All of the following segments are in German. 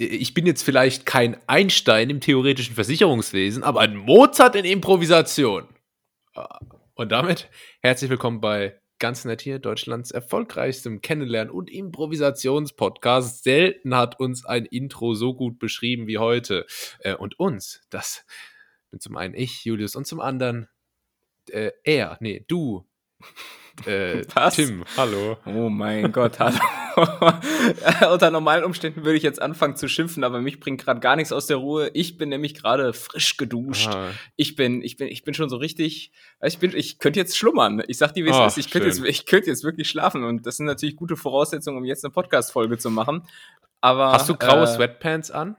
ich bin jetzt vielleicht kein Einstein im theoretischen Versicherungswesen, aber ein Mozart in Improvisation. Und damit herzlich willkommen bei Ganz nett hier, Deutschlands erfolgreichstem Kennenlernen- und Improvisationspodcast. Selten hat uns ein Intro so gut beschrieben wie heute. Äh, und uns, das bin zum einen ich, Julius, und zum anderen äh, er, nee, du, äh, Tim, hallo. Oh mein Gott, hallo. Unter normalen Umständen würde ich jetzt anfangen zu schimpfen, aber mich bringt gerade gar nichts aus der Ruhe. Ich bin nämlich gerade frisch geduscht. Ah. Ich bin, ich bin, ich bin schon so richtig. Ich bin, ich könnte jetzt schlummern. Ich sag dir, wie es ist. Ich könnte jetzt, ich könnte jetzt wirklich schlafen und das sind natürlich gute Voraussetzungen, um jetzt eine Podcast-Folge zu machen. Aber hast du graue äh, Sweatpants an?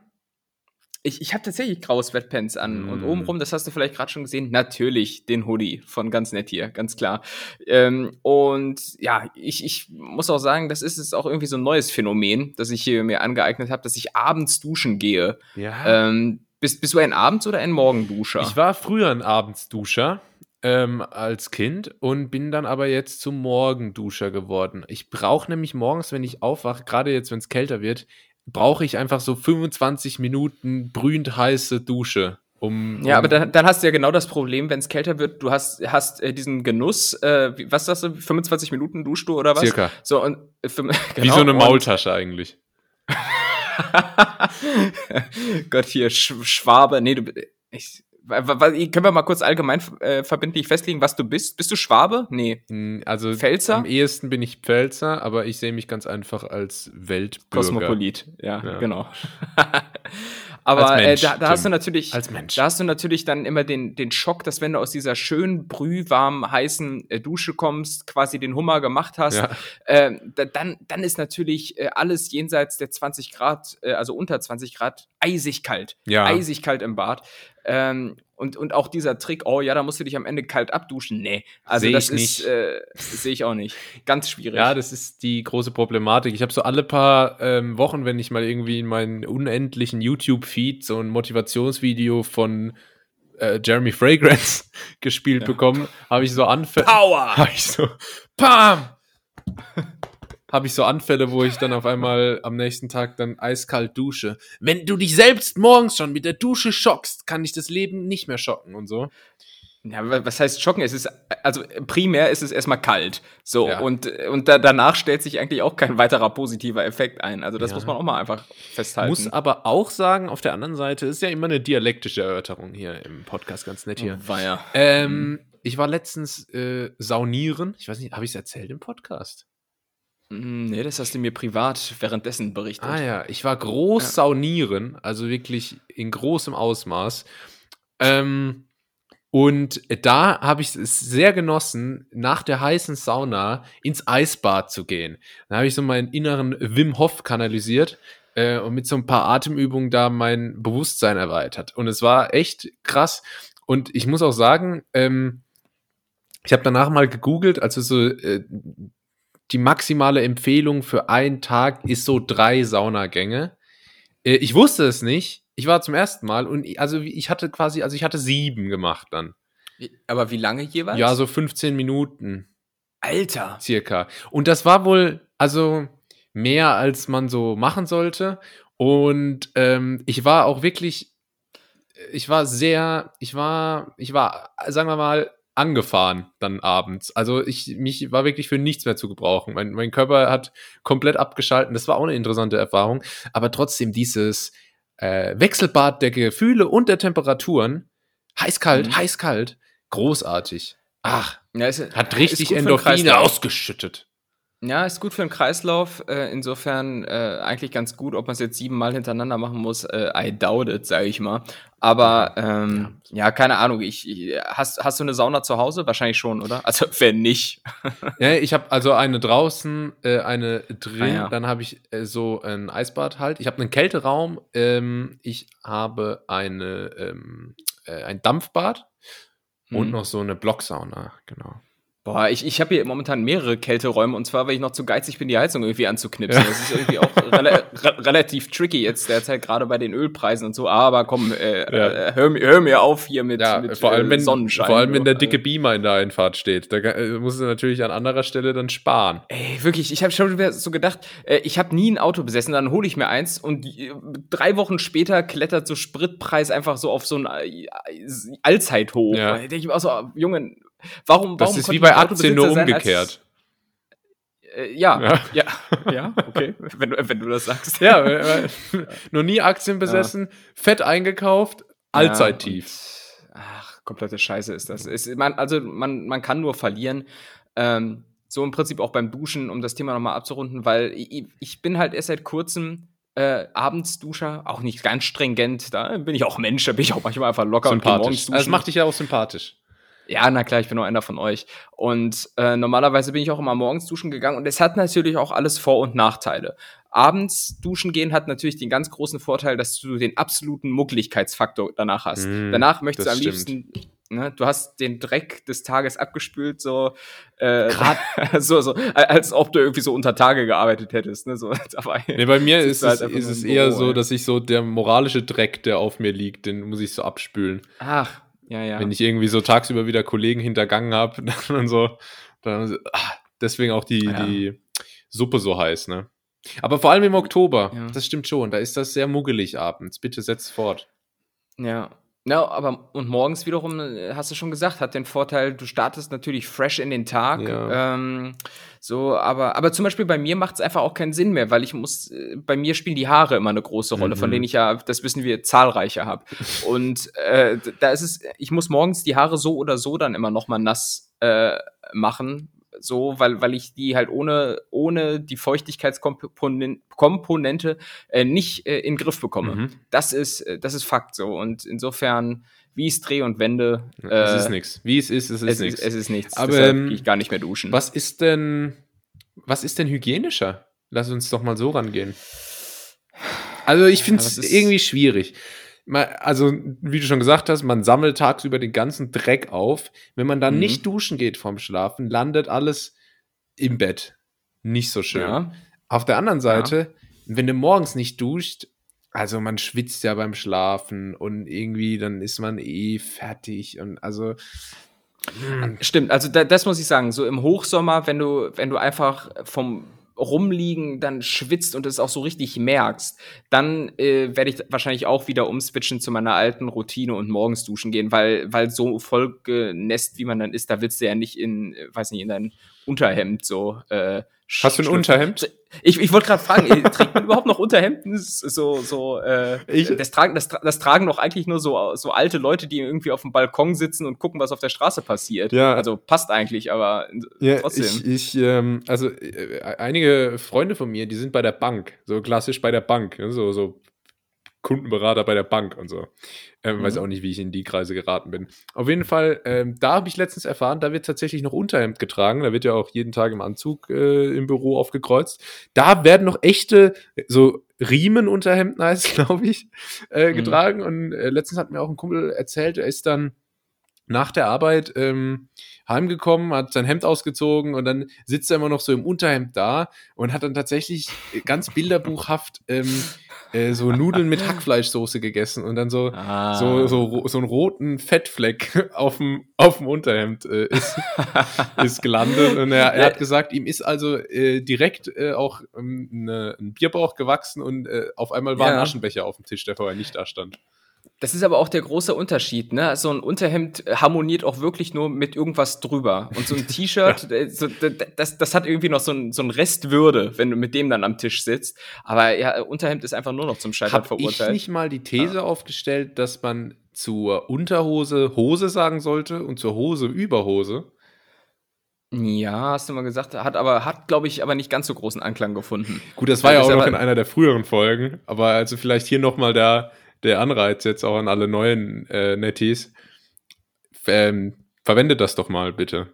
Ich, ich habe tatsächlich graue Sweatpants an. Mm. Und obenrum, das hast du vielleicht gerade schon gesehen, natürlich den Hoodie von ganz nett hier, ganz klar. Ähm, und ja, ich, ich muss auch sagen, das ist jetzt auch irgendwie so ein neues Phänomen, das ich hier mir angeeignet habe, dass ich abends duschen gehe. Ja. Ähm, bist, bist du ein Abends- oder ein Morgenduscher? Ich war früher ein Abendsduscher. Ähm, als Kind und bin dann aber jetzt zum Morgenduscher geworden. Ich brauche nämlich morgens, wenn ich aufwache, gerade jetzt, wenn es kälter wird, brauche ich einfach so 25 Minuten brühend heiße Dusche. Um, ja, aber dann, dann hast du ja genau das Problem, wenn es kälter wird, du hast, hast äh, diesen Genuss, äh, wie, was sagst du, 25 Minuten duschst du oder was? Circa. So, und, äh, für, genau, wie so eine Maultasche eigentlich. Gott, hier, Sch Schwabe, nee, du, ich, können wir mal kurz allgemein äh, verbindlich festlegen, was du bist? Bist du Schwabe? Nee. Hm, also Pfälzer? Am ehesten bin ich Pfälzer, aber ich sehe mich ganz einfach als Weltbürger. Kosmopolit, ja, ja. genau. Aber äh, Mensch, äh, da, da hast du natürlich, als Mensch. da hast du natürlich dann immer den, den Schock, dass wenn du aus dieser schön brühwarmen, heißen äh, Dusche kommst, quasi den Hummer gemacht hast, ja. äh, da, dann, dann ist natürlich äh, alles jenseits der 20 Grad, äh, also unter 20 Grad, eisig kalt. Ja. Eisig kalt im Bad. Ähm, und, und auch dieser Trick, oh ja, da musst du dich am Ende kalt abduschen. Nee, also seh das ist, äh, sehe ich auch nicht. Ganz schwierig. Ja, das ist die große Problematik. Ich habe so alle paar ähm, Wochen, wenn ich mal irgendwie in meinen unendlichen YouTube-Feed so ein Motivationsvideo von äh, Jeremy Fragrance gespielt ja. bekommen, habe ich so Anfälle. Power! Habe ich so, Pam! Habe ich so Anfälle, wo ich dann auf einmal am nächsten Tag dann eiskalt dusche. Wenn du dich selbst morgens schon mit der Dusche schockst, kann dich das Leben nicht mehr schocken und so. Ja, was heißt schocken? Es ist, also primär ist es erstmal kalt. So, ja. und, und da, danach stellt sich eigentlich auch kein weiterer positiver Effekt ein. Also, das ja. muss man auch mal einfach festhalten. Muss aber auch sagen, auf der anderen Seite ist ja immer eine dialektische Erörterung hier im Podcast ganz nett hier. Oh, war ja. Ähm, ich war letztens äh, saunieren. Ich weiß nicht, habe ich es erzählt im Podcast? Hm, nee, das hast du mir privat währenddessen berichtet. Ah ja, ich war groß ja. saunieren, also wirklich in großem Ausmaß. Ähm, und da habe ich es sehr genossen, nach der heißen Sauna ins Eisbad zu gehen. Da habe ich so meinen inneren Wim Hof kanalisiert äh, und mit so ein paar Atemübungen da mein Bewusstsein erweitert. Und es war echt krass. Und ich muss auch sagen, ähm, ich habe danach mal gegoogelt, also so äh, die maximale Empfehlung für einen Tag ist so drei Saunagänge. Äh, ich wusste es nicht. Ich war zum ersten Mal und also ich hatte quasi, also ich hatte sieben gemacht dann. Aber wie lange jeweils? Ja, so 15 Minuten. Alter. Circa. Und das war wohl, also mehr als man so machen sollte. Und ähm, ich war auch wirklich, ich war sehr, ich war, ich war, sagen wir mal, angefahren dann abends. Also ich mich war wirklich für nichts mehr zu gebrauchen. Mein, mein Körper hat komplett abgeschalten. Das war auch eine interessante Erfahrung. Aber trotzdem dieses äh, Wechselbad der Gefühle und der Temperaturen, heiß-kalt, mhm. heiß-kalt, großartig. Ach, ja, ist, hat richtig Endorphine ausgeschüttet. Ja, ist gut für den Kreislauf. Äh, insofern äh, eigentlich ganz gut, ob man es jetzt siebenmal hintereinander machen muss. Äh, I doubt it, sage ich mal. Aber ähm, ja. ja. keine Ahnung. Ich, ich, hast, hast du eine Sauna zu Hause? Wahrscheinlich schon, oder? Also wenn nicht. ja, ich habe also eine draußen, äh, eine drin. Ah, ja. Dann habe ich äh, so ein Eisbad halt. Ich habe einen Kälteraum. Ähm, ich habe eine ähm, äh, ein Dampfbad mhm. und noch so eine Blocksauna. Genau. Boah, ich, ich habe hier momentan mehrere Kälteräume und zwar, weil ich noch zu geizig bin, die Heizung irgendwie anzuknipsen. Das ist irgendwie auch re relativ tricky jetzt derzeit, gerade bei den Ölpreisen und so. Aber komm, äh, ja. äh, hör, hör, mir auf hier mit, ja, mit vor allem, wenn, Sonnenschein. Vor allem, wenn der dicke Beamer in der Einfahrt steht. Da äh, musst du natürlich an anderer Stelle dann sparen. Ey, wirklich, ich habe schon wieder so gedacht, äh, ich habe nie ein Auto besessen, dann hole ich mir eins und die, drei Wochen später klettert so Spritpreis einfach so auf so ein äh, Allzeithoch. Ja. Da denke ich mir auch so, Junge, Warum, das warum ist wie bei Aktien nur umgekehrt. Äh, ja, ja, ja, ja, okay, wenn du, wenn du das sagst. Ja, äh, noch nie Aktien besessen, ja. fett eingekauft, allzeittief. Ja, ach, komplette Scheiße ist das. Ist, man, also man, man kann nur verlieren. Ähm, so im Prinzip auch beim Duschen, um das Thema nochmal abzurunden, weil ich, ich bin halt erst seit kurzem äh, Abendsduscher, auch nicht ganz stringent, da bin ich auch Mensch, da bin ich auch manchmal einfach locker und morgens duschen. Also das macht dich ja auch sympathisch. Ja, na klar, ich bin nur einer von euch. Und äh, normalerweise bin ich auch immer morgens duschen gegangen und es hat natürlich auch alles Vor- und Nachteile. Abends duschen gehen hat natürlich den ganz großen Vorteil, dass du den absoluten Muckligkeitsfaktor danach hast. Mm, danach möchtest du am stimmt. liebsten Ne, du hast den Dreck des Tages abgespült, so, äh, so, so, als ob du irgendwie so unter Tage gearbeitet hättest. Ne, so, dabei nee, bei mir ist es, halt ist es eher Büro, so, dass ich so der moralische Dreck, der auf mir liegt, den muss ich so abspülen. Ach, ja, ja. Wenn ich irgendwie so tagsüber wieder Kollegen hintergangen habe, dann so, dann, ach, deswegen auch die, ja. die Suppe so heiß, ne? Aber vor allem im Oktober, ja. das stimmt schon, da ist das sehr muggelig abends. Bitte setz fort. Ja, ja, aber und morgens wiederum, äh, hast du schon gesagt, hat den Vorteil, du startest natürlich fresh in den Tag. Ja. Ähm, so, aber, aber zum Beispiel bei mir macht es einfach auch keinen Sinn mehr, weil ich muss, äh, bei mir spielen die Haare immer eine große Rolle, mhm. von denen ich ja, das wissen wir, zahlreiche habe. Und äh, da ist es, ich muss morgens die Haare so oder so dann immer noch mal nass äh, machen, so, weil, weil ich die halt ohne, ohne die Feuchtigkeitskomponente äh, nicht äh, in den Griff bekomme. Mhm. Das ist, äh, das ist Fakt so. Und insofern, wie es Dreh und Wende. Äh, es ist nichts. Wie es ist, es ist nichts. Es ist nichts. Aber ähm, gehe ich gar nicht mehr duschen. Was ist denn, was ist denn hygienischer? Lass uns doch mal so rangehen. Also ich finde es ja, irgendwie schwierig also wie du schon gesagt hast, man sammelt tagsüber den ganzen Dreck auf. Wenn man dann mhm. nicht duschen geht vorm Schlafen, landet alles im Bett. Nicht so schön. Ja. Auf der anderen Seite, ja. wenn du morgens nicht duscht, also man schwitzt ja beim Schlafen und irgendwie dann ist man eh fertig und also hm. Stimmt, also da, das muss ich sagen, so im Hochsommer, wenn du wenn du einfach vom rumliegen, dann schwitzt und es auch so richtig merkst, dann äh, werde ich wahrscheinlich auch wieder umswitchen zu meiner alten Routine und morgens duschen gehen, weil, weil so vollgenässt, wie man dann ist, da willst du ja nicht in, äh, weiß nicht, in dein Unterhemd so äh, Hast du ein Unterhemd? Ich, ich wollte gerade fragen, trägt man überhaupt noch Unterhemden? So, so, äh, ich, das, tragen, das, das tragen doch eigentlich nur so, so alte Leute, die irgendwie auf dem Balkon sitzen und gucken, was auf der Straße passiert. Ja. Also passt eigentlich, aber ja, trotzdem. Ich, ich ähm, also äh, einige Freunde von mir, die sind bei der Bank, so klassisch bei der Bank, ne, so, so Kundenberater bei der Bank und so. Ähm, mhm. Weiß auch nicht, wie ich in die Kreise geraten bin. Auf jeden Fall, ähm, da habe ich letztens erfahren, da wird tatsächlich noch Unterhemd getragen. Da wird ja auch jeden Tag im Anzug äh, im Büro aufgekreuzt. Da werden noch echte, so Riemenunterhemden heißt, glaube ich, äh, mhm. getragen. Mhm. Und äh, letztens hat mir auch ein Kumpel erzählt, er ist dann nach der Arbeit ähm, heimgekommen, hat sein Hemd ausgezogen und dann sitzt er immer noch so im Unterhemd da und hat dann tatsächlich ganz bilderbuchhaft ähm, äh, so Nudeln mit Hackfleischsoße gegessen und dann so, ah. so, so, so einen roten Fettfleck auf dem, auf dem Unterhemd äh, ist, ist gelandet. Und er, er hat gesagt, ihm ist also äh, direkt äh, auch ähm, ne, ein Bierbauch gewachsen und äh, auf einmal war ja. ein Aschenbecher auf dem Tisch, der vorher nicht da stand. Das ist aber auch der große Unterschied, ne? So ein Unterhemd harmoniert auch wirklich nur mit irgendwas drüber. Und so ein T-Shirt, ja. so, das, das hat irgendwie noch so ein, so ein Restwürde, wenn du mit dem dann am Tisch sitzt. Aber ja, Unterhemd ist einfach nur noch zum Scheitern Hab verurteilt. Ich nicht mal die These ja. aufgestellt, dass man zur Unterhose Hose sagen sollte und zur Hose Überhose? Ja, hast du mal gesagt, hat aber, hat, glaube ich, aber nicht ganz so großen Anklang gefunden. Gut, das war ja auch noch in einer der früheren Folgen, aber also vielleicht hier nochmal der, der Anreiz jetzt auch an alle neuen äh, Netties. Ähm, verwendet das doch mal, bitte.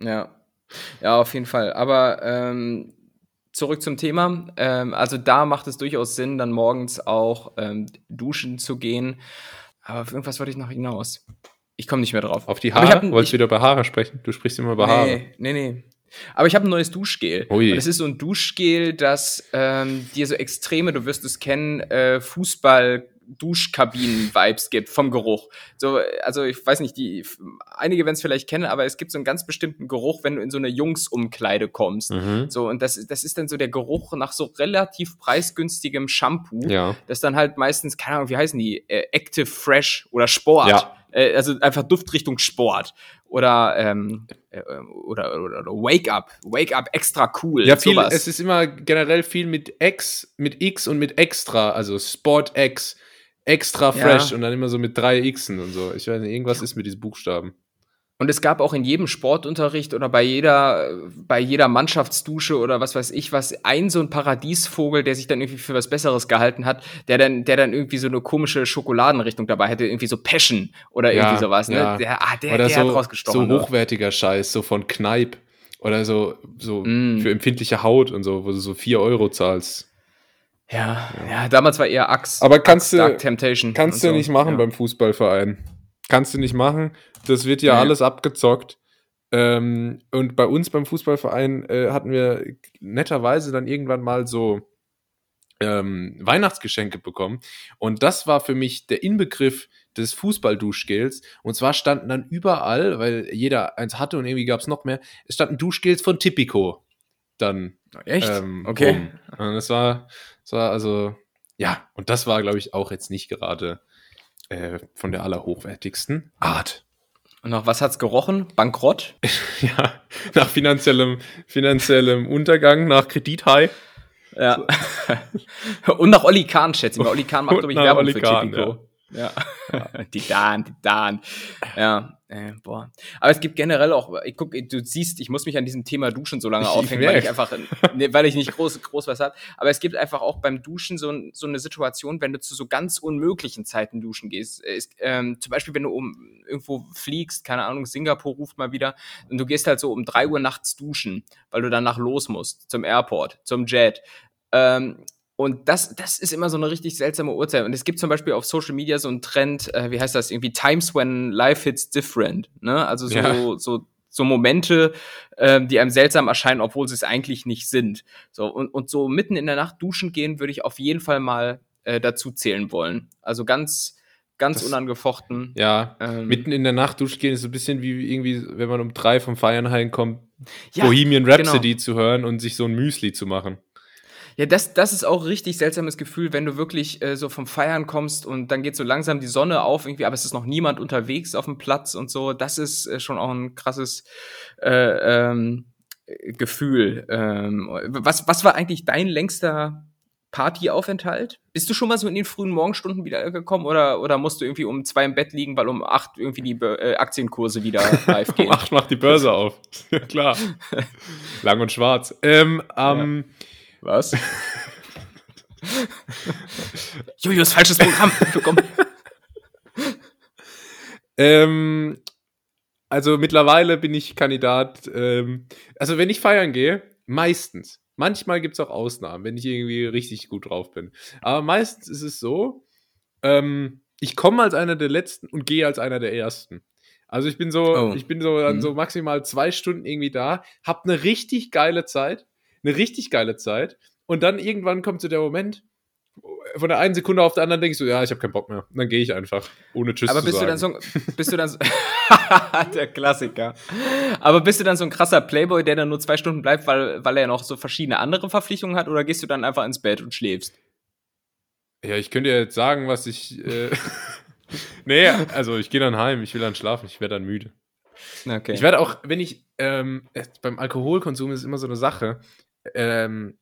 Ja. Ja, auf jeden Fall. Aber ähm, zurück zum Thema. Ähm, also da macht es durchaus Sinn, dann morgens auch ähm, duschen zu gehen. Aber auf irgendwas wollte ich noch hinaus. Ich komme nicht mehr drauf. Auf die Haare? Ein, Wolltest du wieder über Haare sprechen? Du sprichst immer über nee, Haare. Nee, nee. Aber ich habe ein neues Duschgel. Ui. das ist so ein Duschgel, das ähm, dir so extreme, du wirst es kennen, äh, Fußball Duschkabinen-Vibes gibt vom Geruch. So, also ich weiß nicht, die einige werden es vielleicht kennen, aber es gibt so einen ganz bestimmten Geruch, wenn du in so eine Jungsumkleide kommst. Mhm. So, und das, das ist dann so der Geruch nach so relativ preisgünstigem Shampoo. Ja. Das dann halt meistens, keine Ahnung, wie heißen die? Äh, Active Fresh oder Sport. Ja. Äh, also einfach Duftrichtung Sport. Oder, ähm, äh, oder, oder, oder Wake Up. Wake Up extra cool. Ja, viel, sowas. es ist immer generell viel mit X, mit X und mit extra, also Sport X extra fresh ja. und dann immer so mit drei Xen und so. Ich weiß nicht, irgendwas ist mit diesen Buchstaben. Und es gab auch in jedem Sportunterricht oder bei jeder, bei jeder Mannschaftsdusche oder was weiß ich was, ein so ein Paradiesvogel, der sich dann irgendwie für was Besseres gehalten hat, der dann, der dann irgendwie so eine komische Schokoladenrichtung dabei hätte, irgendwie so Passion oder ja, irgendwie sowas, ne? Ja. Der, ah, der, oder der so, hat rausgestochen. So hochwertiger Scheiß, so von Kneipp oder so, so mm. für empfindliche Haut und so, wo du so vier Euro zahlst. Ja, ja, damals war eher Axe. Aber kannst Axe, du, Dark Temptation kannst du so. nicht machen ja. beim Fußballverein. Kannst du nicht machen. Das wird ja Nee. alles abgezockt. Ähm, und bei uns beim Fußballverein äh, hatten wir netterweise dann irgendwann mal so ähm, Weihnachtsgeschenke bekommen. Und das war für mich der Inbegriff des Fußballduschgels. Und zwar standen dann überall, weil jeder eins hatte und irgendwie gab es noch mehr, es standen Duschgels von Tipico. Dann Echt? ähm, okay. rum. Und das war, das war also, ja, und das war, glaube ich, auch jetzt nicht gerade äh, von der allerhochwertigsten Art. Und nach was hat's gerochen? Bankrott? ja, nach finanziellem, finanziellem Untergang, nach Kredithai. Ja. Und nach Olli Kahn, schätze ich mal. Olli Kahn macht, glaube ich, Werbung für Tipico. Ja. Die Dan, die Dan. Ja, äh, boah. Aber es gibt generell auch, ich guck, du siehst, ich muss mich an diesem Thema Duschen so lange aufhängen, weil ich einfach, ne, weil ich nicht groß, groß was hab. Aber es gibt einfach auch beim Duschen so, so eine Situation, wenn du zu so ganz unmöglichen Zeiten duschen gehst. Es, ähm, zum Beispiel, wenn du um irgendwo fliegst, keine Ahnung, Singapur ruft mal wieder, und du gehst halt so um drei Uhr nachts duschen, weil du danach los musst, zum Airport, zum Jet. Ähm, und das, das ist immer so eine richtig seltsame Uhrzeit. Und es gibt zum Beispiel auf Social Media so einen Trend, äh, wie heißt das, irgendwie Times when life hits different. Ne? Also so, Ja. so, so Momente, ähm, die einem seltsam erscheinen, obwohl sie es eigentlich nicht sind. So, und, und so mitten in der Nacht duschen gehen, würde ich auf jeden Fall mal äh, dazu zählen wollen. Also ganz, ganz Das- unangefochten. Ja, Ähm, mitten in der Nacht duschen gehen ist so ein bisschen wie irgendwie, wenn man um drei vom Feiern heimkommt, ja, Bohemian Rhapsody genau. zu hören und sich so ein Müsli zu machen. Ja, das, das ist auch ein richtig seltsames Gefühl, wenn du wirklich äh, so vom Feiern kommst und dann geht so langsam die Sonne auf irgendwie, aber es ist noch niemand unterwegs auf dem Platz und so. Das ist äh, schon auch ein krasses äh, ähm, äh, Gefühl. Ähm, was, was war eigentlich dein längster Partyaufenthalt? Bist du schon mal so in den frühen Morgenstunden wieder gekommen oder, oder musst du irgendwie um zwei im Bett liegen, weil um acht irgendwie die äh, Aktienkurse wieder live gehen? Um acht macht die Börse auf. Ja, klar. Lang und schwarz. Ähm, ähm, Was? Julius, falsches Programm. Ähm, also mittlerweile bin ich Kandidat. Ähm, also wenn ich feiern gehe, meistens. Manchmal gibt es auch Ausnahmen, wenn ich irgendwie richtig gut drauf bin. Aber meistens ist es so, ähm, ich komme als einer der Letzten und gehe als einer der Ersten. Also ich bin so, Oh. ich bin so dann Mhm. so maximal zwei Stunden irgendwie da, hab eine richtig geile Zeit, eine richtig geile Zeit und dann irgendwann kommt so der Moment, von der einen Sekunde auf der anderen denke ich so, ja, ich habe keinen Bock mehr. Und dann gehe ich einfach, ohne Tschüss Aber zu bist du sagen. dann so ein, bist du dann so, der Klassiker. Aber bist du dann so ein krasser Playboy, der dann nur zwei Stunden bleibt, weil, weil er noch so verschiedene andere Verpflichtungen hat, oder gehst du dann einfach ins Bett und schläfst? Ja, ich könnte ja jetzt sagen, was ich. Äh, nee, also ich gehe dann heim, ich will dann schlafen, ich werde dann müde. Okay. Ich werde auch, wenn ich ähm, äh, beim Alkoholkonsum ist es immer so eine Sache. Ähm,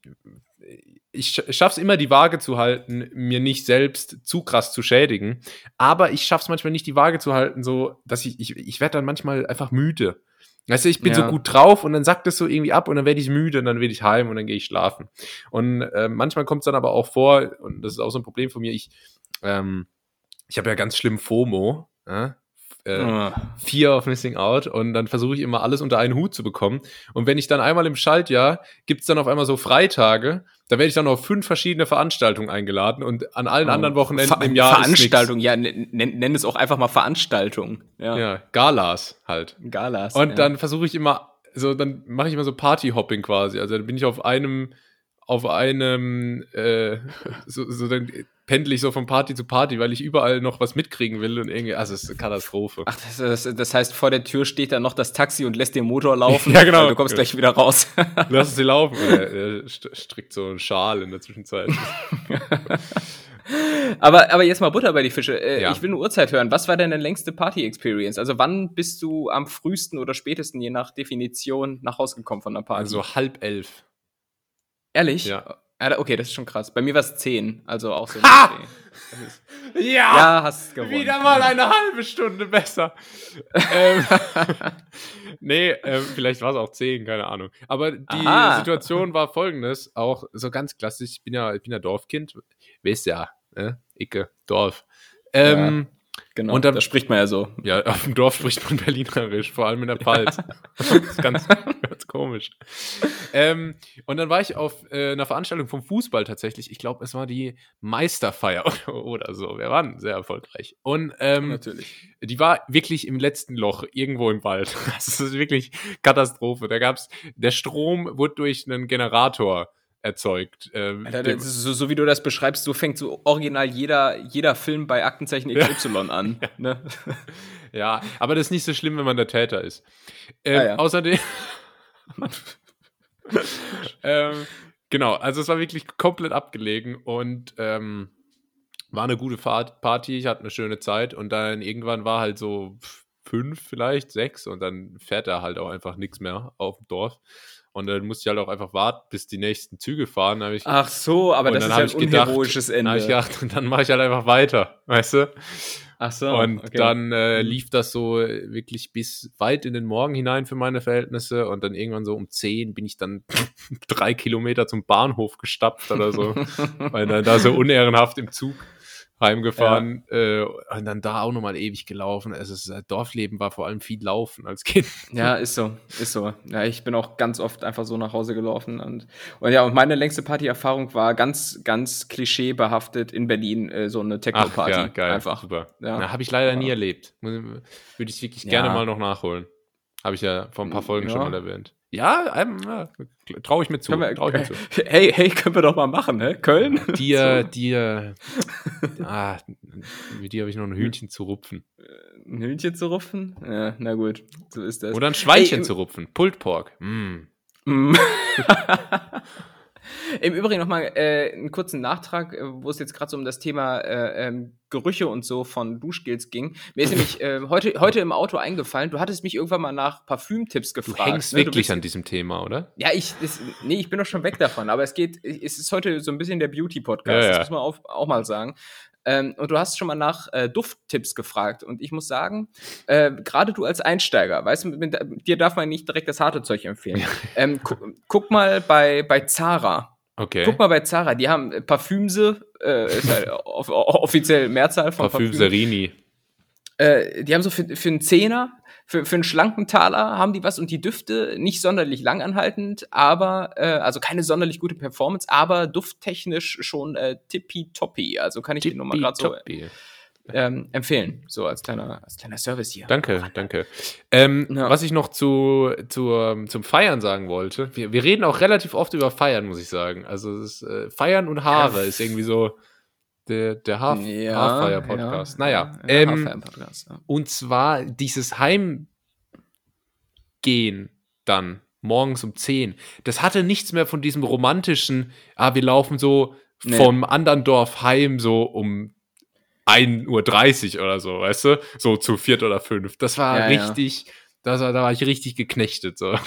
ich sch- schaff's immer, die Waage zu halten, mir nicht selbst zu krass zu schädigen. Aber ich schaff's manchmal nicht, die Waage zu halten, so, dass ich, ich, ich werde dann manchmal einfach müde. Weißt du, ich bin Ja. so gut drauf und dann sackt es so irgendwie ab und dann werde ich müde und dann will ich heim und dann gehe ich schlafen. Und äh, manchmal kommt es dann aber auch vor, und das ist auch so ein Problem von mir, ich, ähm, ich habe ja ganz schlimm FOMO, ja? Äh, oh. Fear of Missing Out und dann versuche ich immer alles unter einen Hut zu bekommen. Und wenn ich dann einmal im Schaltjahr, gibt's dann auf einmal so Freitage, da werde ich dann auf fünf verschiedene Veranstaltungen eingeladen und an allen oh. anderen Wochenenden Ver im Jahr. Veranstaltung, ja, nenn, nenn es auch einfach mal Veranstaltung. Ja, ja Galas halt. Galas. Und ja. dann versuche ich immer, so, dann mache ich immer so Partyhopping quasi. Also dann bin ich auf einem auf einem, äh, so, so dann pendel ich so von Party zu Party, weil ich überall noch was mitkriegen will und irgendwie, also es ist eine Katastrophe. Ach, das, das, das, heißt, vor der Tür steht dann noch das Taxi und lässt den Motor laufen. ja, genau. Du kommst gleich wieder raus. Lass sie laufen. Er, er strickt so einen Schal in der Zwischenzeit. aber, aber jetzt mal Butter bei die Fische. Äh, ja. Ich will eine Uhrzeit hören. Was war denn deine längste Party-Experience? Also wann bist du am frühesten oder spätesten, je nach Definition, nach Hause gekommen von der Party? Also halb elf. Ehrlich? Ja. Okay, das ist schon krass. Bei mir war es 10, also auch so. Ha! Ja, ja, hast gewonnen. Wieder mal eine halbe Stunde besser. ähm, nee, ähm, vielleicht war es auch 10, keine Ahnung. Aber die Aha. Situation war folgendes, auch so ganz klassisch. Ich bin ja, ich bin ja Dorfkind, weißt ja, ne? Icke, Dorf. Ähm, ja. Genau, und dann, da spricht man ja so. Ja, auf dem Dorf spricht man Berlinerisch, vor allem in der Pfalz. das ist ganz, ganz komisch. Ähm, und dann war ich auf äh, einer Veranstaltung vom Fußball tatsächlich. Ich glaube, es war die Meisterfeier oder so. Wir waren sehr erfolgreich. Und ähm, Natürlich. die war wirklich im letzten Loch, irgendwo im Wald. Das ist wirklich Katastrophe. Da gab's, der Strom wurde durch einen Generator erzeugt. Ähm, Alter, so, so, wie du das beschreibst, so fängt so original jeder, jeder Film bei Aktenzeichen XY ja. an. Ja. Ne? ja, aber das ist nicht so schlimm, wenn man der Täter ist. Ähm, ah, ja. Außerdem. ähm, genau, also es war wirklich komplett abgelegen und ähm, war eine gute Fahrt, Party, ich hatte eine schöne Zeit und dann irgendwann war halt so fünf, vielleicht sechs und dann fährt er halt auch einfach nichts mehr auf dem Dorf. Und dann musste ich halt auch einfach warten, bis die nächsten Züge fahren. Ich, Ach so, aber das ist ja ein unheroisches Ende. Dann ich gedacht, und dann mache ich halt einfach weiter, weißt du? Ach so. Und okay. dann äh, mhm. lief das so wirklich bis weit in den Morgen hinein für meine Verhältnisse. Und dann irgendwann so um 10 bin ich dann drei Kilometer zum Bahnhof gestapft oder so, weil dann da so unehrenhaft im Zug heimgefahren ja. äh, und dann da auch nochmal ewig gelaufen. Also das äh, Dorfleben war vor allem viel Laufen als Kind. Ja, ist so, ist so. Ja, ich bin auch ganz oft einfach so nach Hause gelaufen und, und ja, und meine längste Partyerfahrung war ganz, ganz klischeebehaftet in Berlin, äh, so eine Techno-Party. Ja, geil, einfach. Super. Ja. Habe ich leider ja. nie erlebt. Würde ich wirklich gerne mal noch nachholen. Habe ich ja vor ein paar Folgen schon mal erwähnt. Ja, ähm, ja traue ich mir zu. Wir, trau ich mir zu. Hey, hey, können wir doch mal machen, hä? Köln? Dir, so. dir, ah, mit dir habe ich noch ein Hühnchen zu rupfen. Ein Hühnchen zu rupfen? Ja, na gut, so ist das. Oder ein Schweinchen hey, zu rupfen. Pulled Pork. Mm. mm. Im Übrigen nochmal äh, einen kurzen Nachtrag, äh, wo es jetzt gerade so um das Thema äh, ähm, Gerüche und so von Duschgels ging. Mir ist nämlich äh, heute, heute im Auto eingefallen, du hattest mich irgendwann mal nach Parfümtipps gefragt. Du hängst ne? wirklich du an diesem Thema, oder? Ja, ich, das, nee, ich bin doch schon weg davon, aber es geht, es ist heute so ein bisschen der Beauty-Podcast, ja, ja. das muss man auch, auch mal sagen. Ähm, und du hast schon mal nach äh, Dufttipps gefragt. Und ich muss sagen, äh, gerade du als Einsteiger, weißt du, mit, dir darf man nicht direkt das harte Zeug empfehlen. ähm, gu guck mal bei, bei Zara. Okay. Guck mal bei Zara, die haben Parfümse, äh, ist halt off offiziell Mehrzahl von Parfümserini. Äh, die haben so für, für einen Zehner, für, für einen schlanken Taler haben die was und die Düfte nicht sonderlich langanhaltend, aber, äh, also keine sonderlich gute Performance, aber dufttechnisch schon äh, tippitoppi. Also kann ich dir nur mal gerade so ähm, empfehlen, so als kleiner, als kleiner Service hier. Danke, danke. Ähm, ja. Was ich noch zu, zu, ähm, zum Feiern sagen wollte, wir, wir reden auch relativ oft über Feiern, muss ich sagen. Also ist, äh, Feiern und Haare ja. ist irgendwie so der, der Haar, ja, Haarfeier-Podcast. naja, ähm, Haarfeier-Podcast, und zwar dieses Heimgehen dann morgens um 10. Das hatte nichts mehr von diesem romantischen, ah, wir laufen so nee. vom anderen Dorf heim so um 1.30 Uhr oder so, weißt du? So zu viert oder fünf. Das war ja, richtig, ja. Das, da war ich richtig geknechtet. So.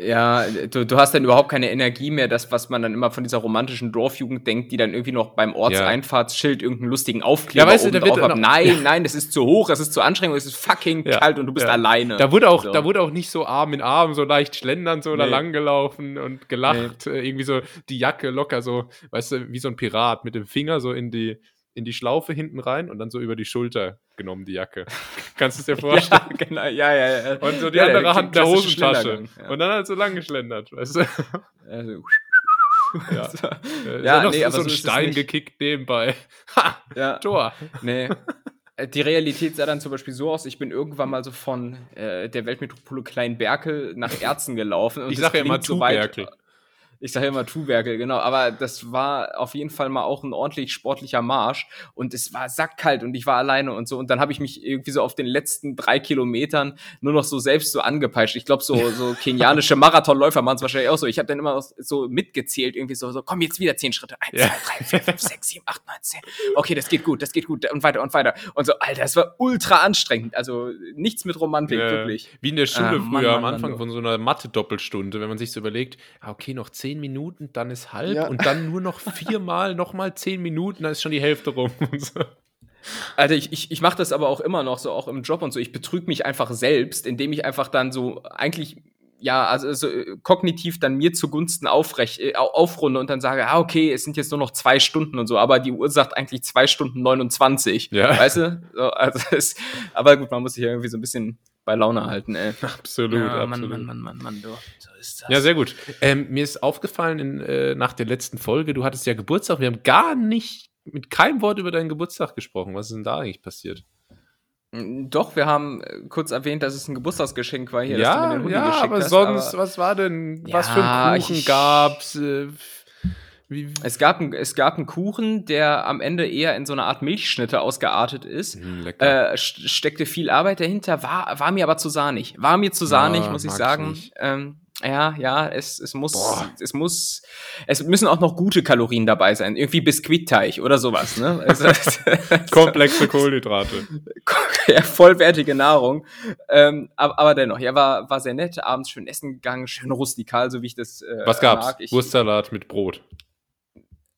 Ja, du, du hast dann überhaupt keine Energie mehr, das, was man dann immer von dieser romantischen Dorfjugend denkt, die dann irgendwie noch beim Ortseinfahrtsschild irgendeinen lustigen Aufkleber ja, weißt du, da wird hat. Nein, nein, das ist zu hoch, das ist zu anstrengend, es ist fucking ja, kalt und du bist ja. alleine. Da wurde auch, so. da wurde auch nicht so Arm in Arm, so leicht schlendern, so nee. da lang gelaufen und gelacht. Nee. Irgendwie so die Jacke locker so, weißt du, wie so ein Pirat mit dem Finger so in die in die Schlaufe hinten rein und dann so über die Schulter genommen, die Jacke. Kannst du es dir vorstellen? ja, genau, ja, ja, ja. Und so die ja, andere der Hand in der Hosentasche. Ja. Und dann halt so lang geschlendert, weißt du? Also, Ja. so. Äh, Ja, noch nee, so, aber so so ein Stein gekickt nebenbei. Ha, ja, Tor. nee. Äh, Die Realität sah dann zum Beispiel so aus, ich bin irgendwann mal so von äh, der Weltmetropole Kleinberkel nach Erzen gelaufen. und Ich sage ja immer klingt so weit-. Ich sage immer Tuberkel, genau. Aber das war auf jeden Fall mal auch ein ordentlich sportlicher Marsch. Und es war sackkalt und ich war alleine und so. Und dann habe ich mich irgendwie so auf den letzten drei Kilometern nur noch so selbst so angepeitscht. Ich glaube, so, so kenianische Marathonläufer machen es wahrscheinlich auch so. Ich habe dann immer so mitgezählt, irgendwie so, so, komm, jetzt wieder zehn Schritte. Eins, Ja. zwei, drei, vier, fünf, sechs, sieben, acht, neun, zehn. Okay, das geht gut, das geht gut. Und weiter und weiter. Und so, Alter, es war ultra anstrengend. Also nichts mit Romantik, Ja, wirklich. Wie in der Schule Ah, Mann, früher am Mann, Anfang Mann, von so einer Mathe-Doppelstunde, wenn man sich so überlegt, ah, okay, noch zehn Minuten, dann ist halb Ja. und dann nur noch viermal, nochmal zehn Minuten, dann ist schon die Hälfte rum. Und so. Alter, ich, ich, ich mache das aber auch immer noch so, auch im Job und so. Ich betrüge mich einfach selbst, indem ich einfach dann so eigentlich, ja, also so, äh, kognitiv dann mir zugunsten aufrecht, äh, au- aufrunde und dann sage, ah, okay, es sind jetzt nur noch zwei Stunden und so, aber die Uhr sagt eigentlich zwei Stunden 29. Ja. Weißt du? So, also es, aber gut, man muss sich ja irgendwie so ein bisschen bei Laune halten, ey. Absolut, Ja, absolut. Mann, Mann, Mann, Mann, Mann, du. So ist das. Ja, sehr gut. Ähm, mir ist aufgefallen in, äh, nach der letzten Folge, du hattest ja Geburtstag. Wir haben gar nicht mit keinem Wort über deinen Geburtstag gesprochen. Was ist denn da eigentlich passiert? Mm, Doch, wir haben äh, kurz erwähnt, dass es ein Geburtstagsgeschenk war hier, dass du mir ja, den Hoodie ja, geschickt aber hast, sonst, aber- was war denn, Ja, was für ein Kuchen ich- gab's? Äh, wie, Es gab, ein, es gab einen Kuchen, der am Ende eher in so eine Art Milchschnitte ausgeartet ist. Hm, lecker. Äh, st- steckte viel Arbeit dahinter, war, war mir aber zu sahnig. War mir zu sahnig, Ja, muss ich sagen. Ähm, ja, ja, es, es muss, Boah. es muss, es müssen auch noch gute Kalorien dabei sein. Irgendwie Biskuitteig oder sowas, ne? Also, Komplexe Kohlenhydrate. ja, vollwertige Nahrung. Ähm, aber, aber dennoch, ja, war, war sehr nett. Abends schön essen gegangen, schön rustikal, so wie ich das äh, Was gab's? mag. Ich, Wurstsalat mit Brot.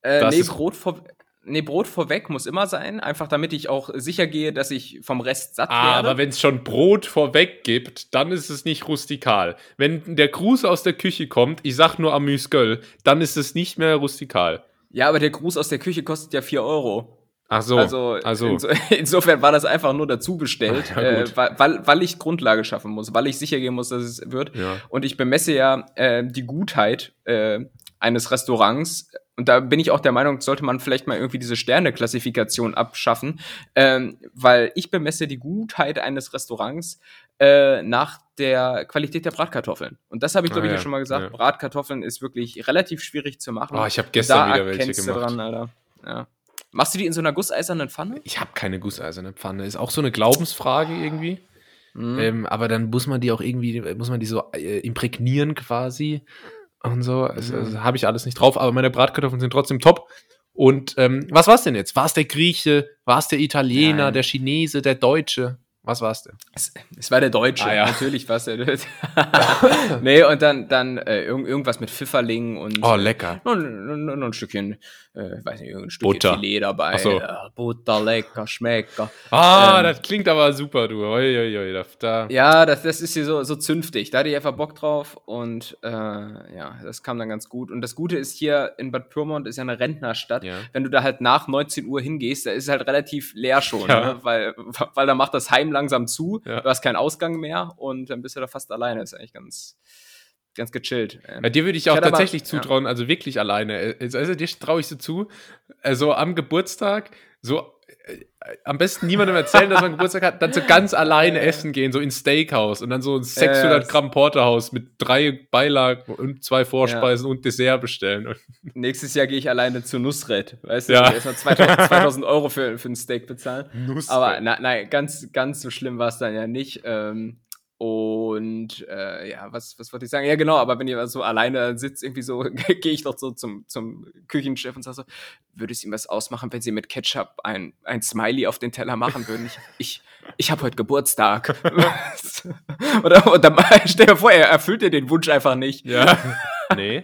Äh, nee, Brot, vor, nee, Brot vorweg muss immer sein, einfach damit ich auch sicher gehe, dass ich vom Rest satt Ah, werde. aber wenn es schon Brot vorweg gibt, dann ist es nicht rustikal. Wenn der Gruß aus der Küche kommt, ich sag nur Amüsgöl, dann ist es nicht mehr rustikal. ja, aber der Gruß aus der Küche kostet ja 4 Euro. Ach so, also, also inso, insofern war das einfach nur dazu bestellt, ja, äh, weil, weil ich Grundlage schaffen muss, weil ich sicher gehen muss, dass es wird. ja. Und ich bemesse ja äh, die Gutheit äh, eines Restaurants. Und da bin ich auch der Meinung, sollte man vielleicht mal irgendwie diese Sterne-Klassifikation abschaffen, ähm, weil ich bemesse die Gutheit eines Restaurants äh, nach der Qualität der Bratkartoffeln. Und das habe ich, glaube Ah, ich, ja ja, schon mal gesagt. ja. Bratkartoffeln ist wirklich relativ schwierig zu machen. Oh, ich habe gestern da wieder welche gemacht. dran, Alter. Ja. Machst du die in so einer gusseisernen Pfanne? Ich habe keine gusseiserne Pfanne. Ist auch so eine Glaubensfrage irgendwie. Mhm. Ähm, aber dann muss man die auch irgendwie, muss man die so äh, imprägnieren quasi und so. Also, also habe ich alles nicht drauf, aber meine Bratkartoffeln sind trotzdem top. Und ähm, was war's denn jetzt? War es der Grieche? War es der Italiener, Nein. der Chinese, der Deutsche? Was war's denn? Es, es war der Deutsche, Ah, ja. natürlich war es der Deutsche. nee, und dann, dann äh, irgend, irgendwas mit Pfifferling und Oh, lecker. noch, noch noch ein Stückchen, äh, weiß nicht, irgendein Butter. Filet dabei. So. Ja, Butter, lecker, schmecker. Ah, Ähm, das klingt aber super, du. Oi, oi, oi, da. Ja, das, das ist hier so, so zünftig. Da hatte ich einfach Bock drauf und äh, ja, das kam dann ganz gut. Und das Gute ist hier in Bad Pyrmont ist ja eine Rentnerstadt. Ja. Wenn du da halt nach 19 Uhr hingehst, da ist es halt relativ leer schon, Ja. ne? weil, weil da macht das Heim langsam zu, Ja. du hast keinen Ausgang mehr und dann bist du da fast alleine. ist eigentlich ganz, ganz gechillt. Ja, dir würde ich auch aber- tatsächlich ja. zutrauen, also wirklich alleine. Also, also dir traue ich so zu, also am Geburtstag, so äh, am besten niemandem erzählen, dass man Geburtstag hat, dann so ganz alleine essen gehen, so ins Steakhouse und dann so ein 600 Ja, Gramm Porterhouse mit drei Beilagen und zwei Vorspeisen und Dessert bestellen. Nächstes Jahr gehe ich alleine zu Nusret. Weißt du, Ja. erstmal 2000, 2000 Euro für, für ein Steak bezahlen. Nusret. Aber na, nein, ganz, ganz so schlimm war es dann ja nicht. Ähm, und äh, ja, was, was wollte ich sagen? Ja, genau, aber wenn ihr so alleine sitzt, irgendwie so, gehe ich doch so zum, zum Küchenchef und sage so, würde es ihm was ausmachen, wenn sie mit Ketchup ein, ein Smiley auf den Teller machen würden? Ich, ich, ich habe heute Geburtstag. Oder, dann stell dir vor, er erfüllt dir den Wunsch einfach nicht. ja. nee.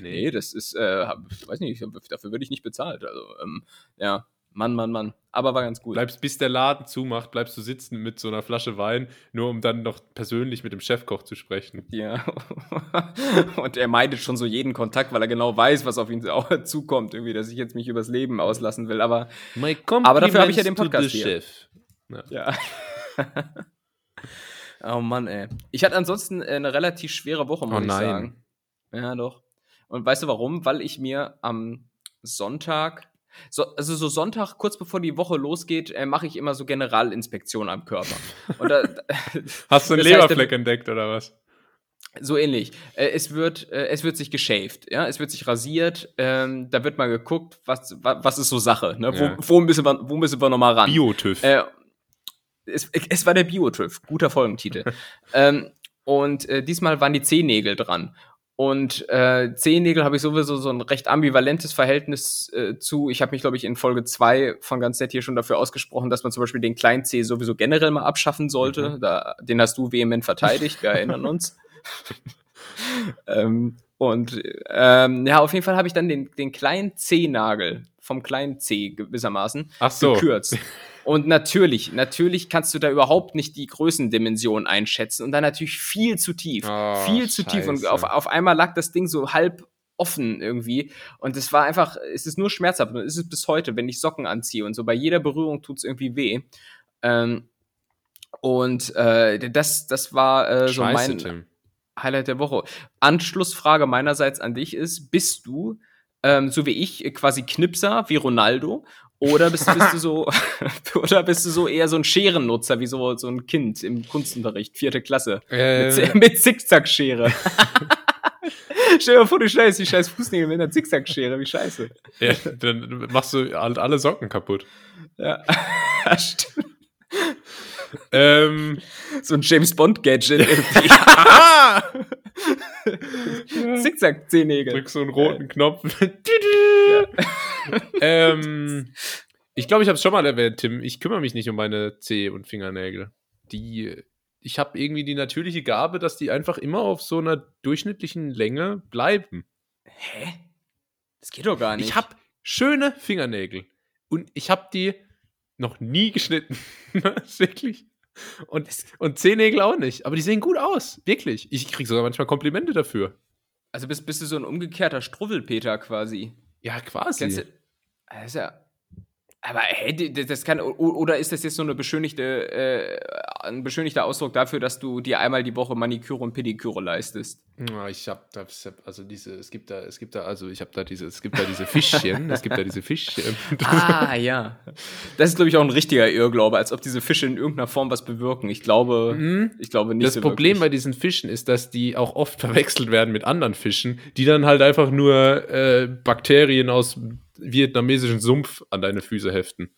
Nee, das ist, äh, hab- ich weiß nicht, dafür würde ich nicht bezahlt. Also, ähm, ja. Mann, Mann, Mann. Aber war ganz gut. Bleibst, bis der Laden zumacht, bleibst du sitzen mit so einer Flasche Wein, nur um dann noch persönlich mit dem Chefkoch zu sprechen. Ja. Und er meidet schon so jeden Kontakt, weil er genau weiß, was auf ihn auch zukommt, irgendwie, dass ich jetzt mich übers Leben auslassen will. Aber, aber dafür habe ich ja den Podcast hier. Chef. Ja. ja. oh Mann, ey. Ich hatte ansonsten eine relativ schwere Woche, muss oh, ich sagen. Ja, doch. Und weißt du warum? Weil ich mir am Sonntag so, also so Sonntag, kurz bevor die Woche losgeht, äh, mache ich immer so Generalinspektion am Körper. Da, Hast du einen Leberfleck heißt, entdeckt oder was? So ähnlich. Äh, es, wird, äh, es wird sich geschäft, ja, es wird sich rasiert, ähm, da wird mal geguckt, was, was, was ist so Sache, ne? Ja. Wo, wo, müssen wir, wo müssen wir nochmal ran? Biotüv. Äh, es, es war der Biotüv, guter Folgentitel. ähm, und äh, diesmal waren die Zehennägel dran. Und äh, Zehennägel habe ich sowieso so ein recht ambivalentes Verhältnis äh, zu. Ich habe mich, glaube ich, in Folge 2 von ganz nett hier schon dafür ausgesprochen, dass man zum Beispiel den kleinen C sowieso generell mal abschaffen sollte. Mhm. Da, den hast du vehement verteidigt, wir erinnern uns. ähm, und ähm, ja, auf jeden Fall habe ich dann den, den kleinen C-Nagel vom kleinen C gewissermaßen Ach so. gekürzt. Und natürlich, natürlich kannst du da überhaupt nicht die Größendimension einschätzen und dann natürlich viel zu tief. Oh, viel zu Scheiße. tief. Und auf, auf einmal lag das Ding so halb offen irgendwie. Und es war einfach, es ist nur schmerzhaft. Und es ist bis heute, wenn ich Socken anziehe und so. Bei jeder Berührung tut es irgendwie weh. Ähm, und äh, das, das war äh, so Scheiße, mein Tim. Highlight der Woche. Anschlussfrage meinerseits an dich ist: Bist du ähm, so wie ich quasi Knipser wie Ronaldo oder bist, bist du so, oder bist du so eher so ein Scherennutzer, wie so, so ein Kind im Kunstunterricht, vierte Klasse. Äh, mit, mit Zickzackschere. Stell dir vor, du schneidest die scheiß Fußnägel mit einer Zickzackschere, wie scheiße. Ja, dann machst du alle Socken kaputt. Ja, stimmt. Ähm, so ein James Bond-Gadget irgendwie. Zickzack-Zehennägel. Drück so einen roten Knopf. ähm, ich glaube, ich habe es schon mal erwähnt, Tim. Ich kümmere mich nicht um meine Zeh- und Fingernägel. Die, ich habe irgendwie die natürliche Gabe, dass die einfach immer auf so einer durchschnittlichen Länge bleiben. Hä? Das geht doch gar nicht. Ich habe schöne Fingernägel und ich habe die noch nie geschnitten. wirklich. Und, und Zehennägel auch nicht. Aber die sehen gut aus. Wirklich. Ich kriege sogar manchmal Komplimente dafür. Also bist, bist du so ein umgekehrter Struffelpeter quasi. Ja, quasi. Du, das ist ja aber hey, das kann oder ist das jetzt so eine beschönigte, äh, ein beschönigter Ausdruck dafür, dass du dir einmal die Woche Maniküre und Pediküre leistest? Ja, ich habe da, also diese, es gibt da, es gibt da, also ich habe da diese, es gibt da diese Fischchen, es gibt da diese Fischchen. ah ja, das ist glaube ich auch ein richtiger Irrglaube, als ob diese Fische in irgendeiner Form was bewirken. Ich glaube, mhm. ich glaube nicht. Das so Problem wirklich. bei diesen Fischen ist, dass die auch oft verwechselt werden mit anderen Fischen, die dann halt einfach nur äh, Bakterien aus vietnamesischen Sumpf an deine Füße heften.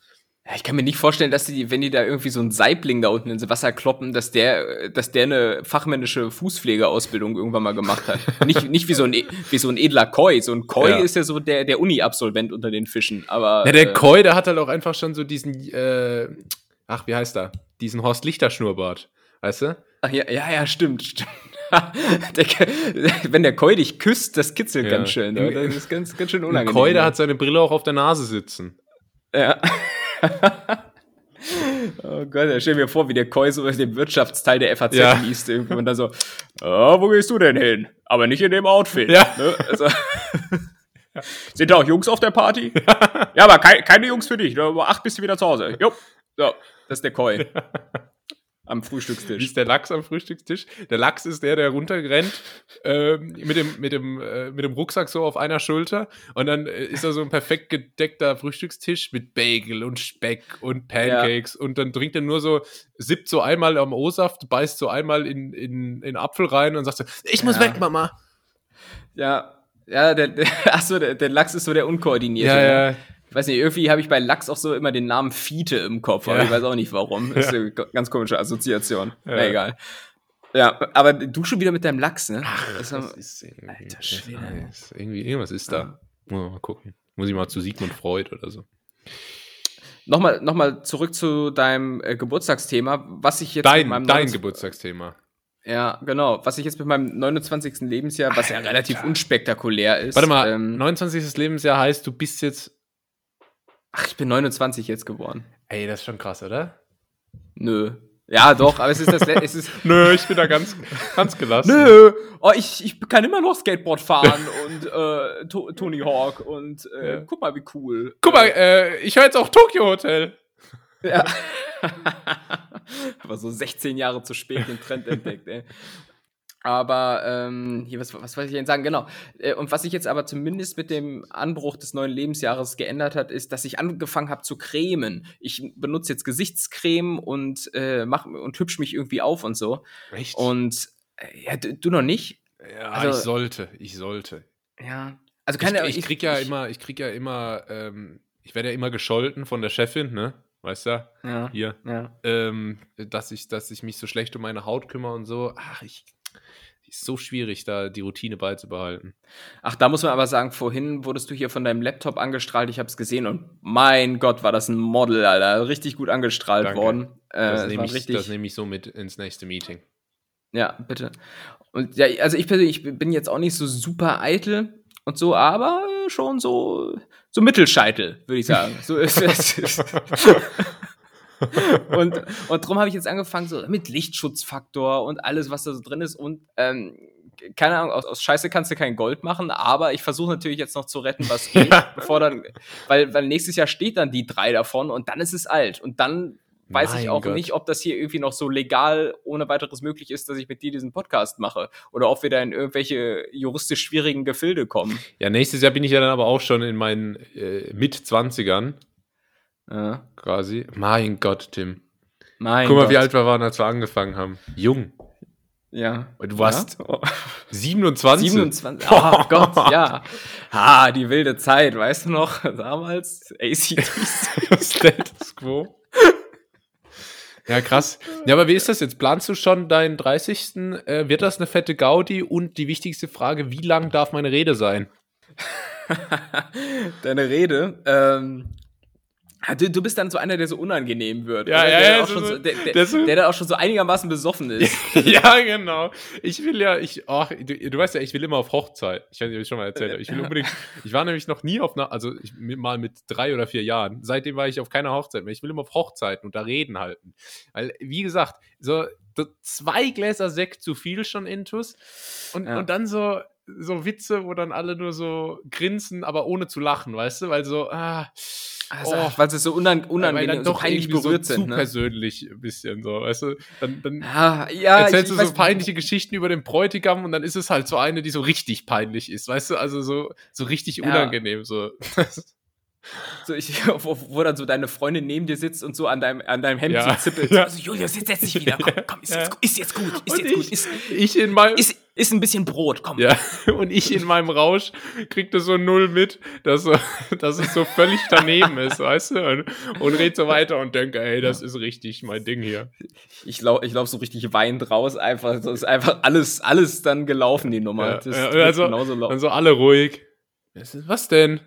Ich kann mir nicht vorstellen, dass die, wenn die da irgendwie so einen Saibling da unten ins Wasser kloppen, dass der, dass der eine fachmännische Fußpflegeausbildung irgendwann mal gemacht hat. nicht, nicht wie so ein, wie so ein edler Koi. So ein Koi ja. ist ja so der, der Uni-Absolvent unter den Fischen. Aber. Ja, der äh, Koi, der hat halt auch einfach schon so diesen, äh, ach, wie heißt er? Diesen Horst Lichter-Schnurrbart. Weißt du? Ach ja, ja, ja, stimmt, stimmt. wenn der Koi dich küsst, das kitzelt ja. ganz schön. Im, das ist ganz, ganz schön unangenehm. Der Koi, der hat seine Brille auch auf der Nase sitzen. Ja. oh Gott, stell mir vor, wie der Koi so den Wirtschaftsteil der FAZ ja. liest irgendwie und dann so, oh, wo gehst du denn hin? Aber nicht in dem Outfit. Ja. Ne? Also, Sind da auch Jungs auf der Party? ja, aber kei keine Jungs für dich. Um acht bist du wieder zu Hause. Jo. So, das ist der Koi am Frühstückstisch. Wie ist der Lachs am Frühstückstisch? Der Lachs ist der, der runterrennt äh, mit, dem, mit, dem, äh, mit dem Rucksack so auf einer Schulter und dann äh, ist da so ein perfekt gedeckter Frühstückstisch mit Bagel und Speck und Pancakes ja. und dann trinkt er nur so, sippt so einmal am O-Saft, beißt so einmal in, in, in Apfel rein und sagt so, ich muss ja. weg, Mama. Ja, ja, der, der, achso, der, der Lachs ist so der Unkoordinierte. Ja, ne? ja ich weiß nicht, irgendwie habe ich bei Lachs auch so immer den Namen Fiete im Kopf, aber ja. ich weiß auch nicht warum. Das ist eine ganz komische Assoziation. Ja. Na, egal. Ja, aber du schon wieder mit deinem Lachs, ne? Ach, das, ist irgendwie, Alter Schwede. Irgendwie, irgendwas ist da. Ja. Mal gucken. Muss ich mal zu Sigmund Freud oder so. Nochmal, nochmal zurück zu deinem äh, Geburtstagsthema, was ich jetzt dein, dein 29, Geburtstagsthema. Ja, genau. Was ich jetzt mit meinem 29. Lebensjahr, was ja relativ unspektakulär ist. Warte mal, ähm, 29. Lebensjahr heißt, du bist jetzt Ach, ich bin 29 jetzt geworden. Ey, das ist schon krass, oder? Nö. Ja, doch, aber es ist das. es ist Nö, ich bin da ganz, ganz gelassen. Nö, oh, ich, ich kann immer noch Skateboard fahren und äh, to Tony Hawk und äh, Ja. guck mal, wie cool. Guck mal, äh, ich höre jetzt auch Tokyo Hotel. Ja. aber so 16 Jahre zu spät den Trend entdeckt, ey. Aber, ähm, hier, was, was wollte ich denn sagen? Genau. Äh, Und was sich jetzt aber zumindest mit dem Anbruch des neuen Lebensjahres geändert hat, ist, dass ich angefangen habe zu cremen. Ich benutze jetzt Gesichtscreme und, äh, mach, und hübsch mich irgendwie auf und so. Echt? Und äh, ja, du, noch nicht? ja, also- ich sollte, ich sollte. Ja. Also keine ich, ich krieg ja immer, ich krieg ja immer, ähm, ich werde ja immer gescholten von der Chefin, ne? Weißt du? Ja. Hier. ja. Ähm, dass ich, dass ich mich so schlecht um meine Haut kümmere und so. Ach, ich. Ist so schwierig, da die Routine beizubehalten. Ach, da muss man aber sagen, vorhin wurdest du hier von deinem Laptop angestrahlt. Ich habe es gesehen und mein Gott, war das ein Model, Alter. Richtig gut angestrahlt Danke. worden. Äh, Das nehme ich, das nehm ich so mit ins nächste Meeting. Ja, bitte. Und ja, also ich persönlich bin jetzt auch nicht so super eitel und so, aber schon so, so Mittelscheitel, würde ich sagen. So ist es. und, und darum habe ich jetzt angefangen, so mit Lichtschutzfaktor und alles, was da so drin ist. Und ähm, keine Ahnung, aus, aus Scheiße kannst du kein Gold machen, aber ich versuche natürlich jetzt noch zu retten, was geht, bevor dann, weil, weil nächstes Jahr steht dann die drei davon und dann ist es alt. Und dann weiß ich Mein auch Gott. nicht, ob das hier irgendwie noch so legal ohne weiteres möglich ist, dass ich mit dir diesen Podcast mache. Oder ob wir da in irgendwelche juristisch schwierigen Gefilde kommen. Ja, nächstes Jahr bin ich ja dann aber auch schon in meinen äh, Mit-20ern Ja. quasi. Mein Gott, Tim. Mein Guck mal, Gott. wie alt wir waren, als wir angefangen haben. Jung. Ja. Und Du warst Ja? Oh. 27. 27. Oh Gott, ja. Ah, die wilde Zeit, weißt du noch? Damals ACDC. Status Quo. Ja, krass. Ja, aber wie ist das jetzt? Planst du schon deinen 30. Äh, wird das eine fette Gaudi? Und die wichtigste Frage, wie lang darf meine Rede sein? Deine Rede. Ähm, du, du bist dann so einer, der so unangenehm wird. Ja, ja, der, ja, auch so- so- der, der, der so- der dann auch schon so einigermaßen besoffen ist. ja, genau. Ich will ja, ich, ach, du, du weißt ja, ich will immer auf Hochzeit. Ich weiß nicht, ob ich schon mal erzählt habe. Ich will unbedingt, ich war nämlich noch nie auf einer, also ich, mal mit drei oder vier Jahren. Seitdem war ich auf keiner Hochzeit mehr. Ich will immer auf Hochzeiten und da Reden halten. Weil, wie gesagt, so, so zwei Gläser Sekt zu viel schon intus. Und, Ja. und dann so, so Witze, wo dann alle nur so grinsen, aber ohne zu lachen, weißt du? Weil so, ah, Also, oh, weil sie so unan weil unangenehm, dann so doch peinlich berührt so sind. zu Ne? persönlich ein bisschen so, weißt du? Dann, dann, Ja, ja, erzählst ich du so peinliche Geschichten über den Bräutigam und dann ist es halt so eine, die so richtig peinlich ist, weißt du? Also so, so richtig Ja. unangenehm. So. So, ich, wo, wo dann so deine Freundin neben dir sitzt und so an deinem, an deinem Hemd Ja. so zippelt. Ja. Also, Julius, jetzt setz dich wieder. Komm, komm, ist, Ja. jetzt, ist jetzt gut, ist Und jetzt ich, gut. Ist, ich in meinem ist, ist ein bisschen Brot, komm. ja, und ich in meinem Rausch kriegte so null mit, dass, dass es so völlig daneben ist, weißt du? Und, und red so weiter und denke, ey, das ist richtig mein Ding hier. Ich laufe ich lauf so richtig weinend raus, einfach. Das ist einfach alles, alles dann gelaufen, die Nummer. Ja, das ja, also, genauso laufen. dann so alle ruhig. Was denn?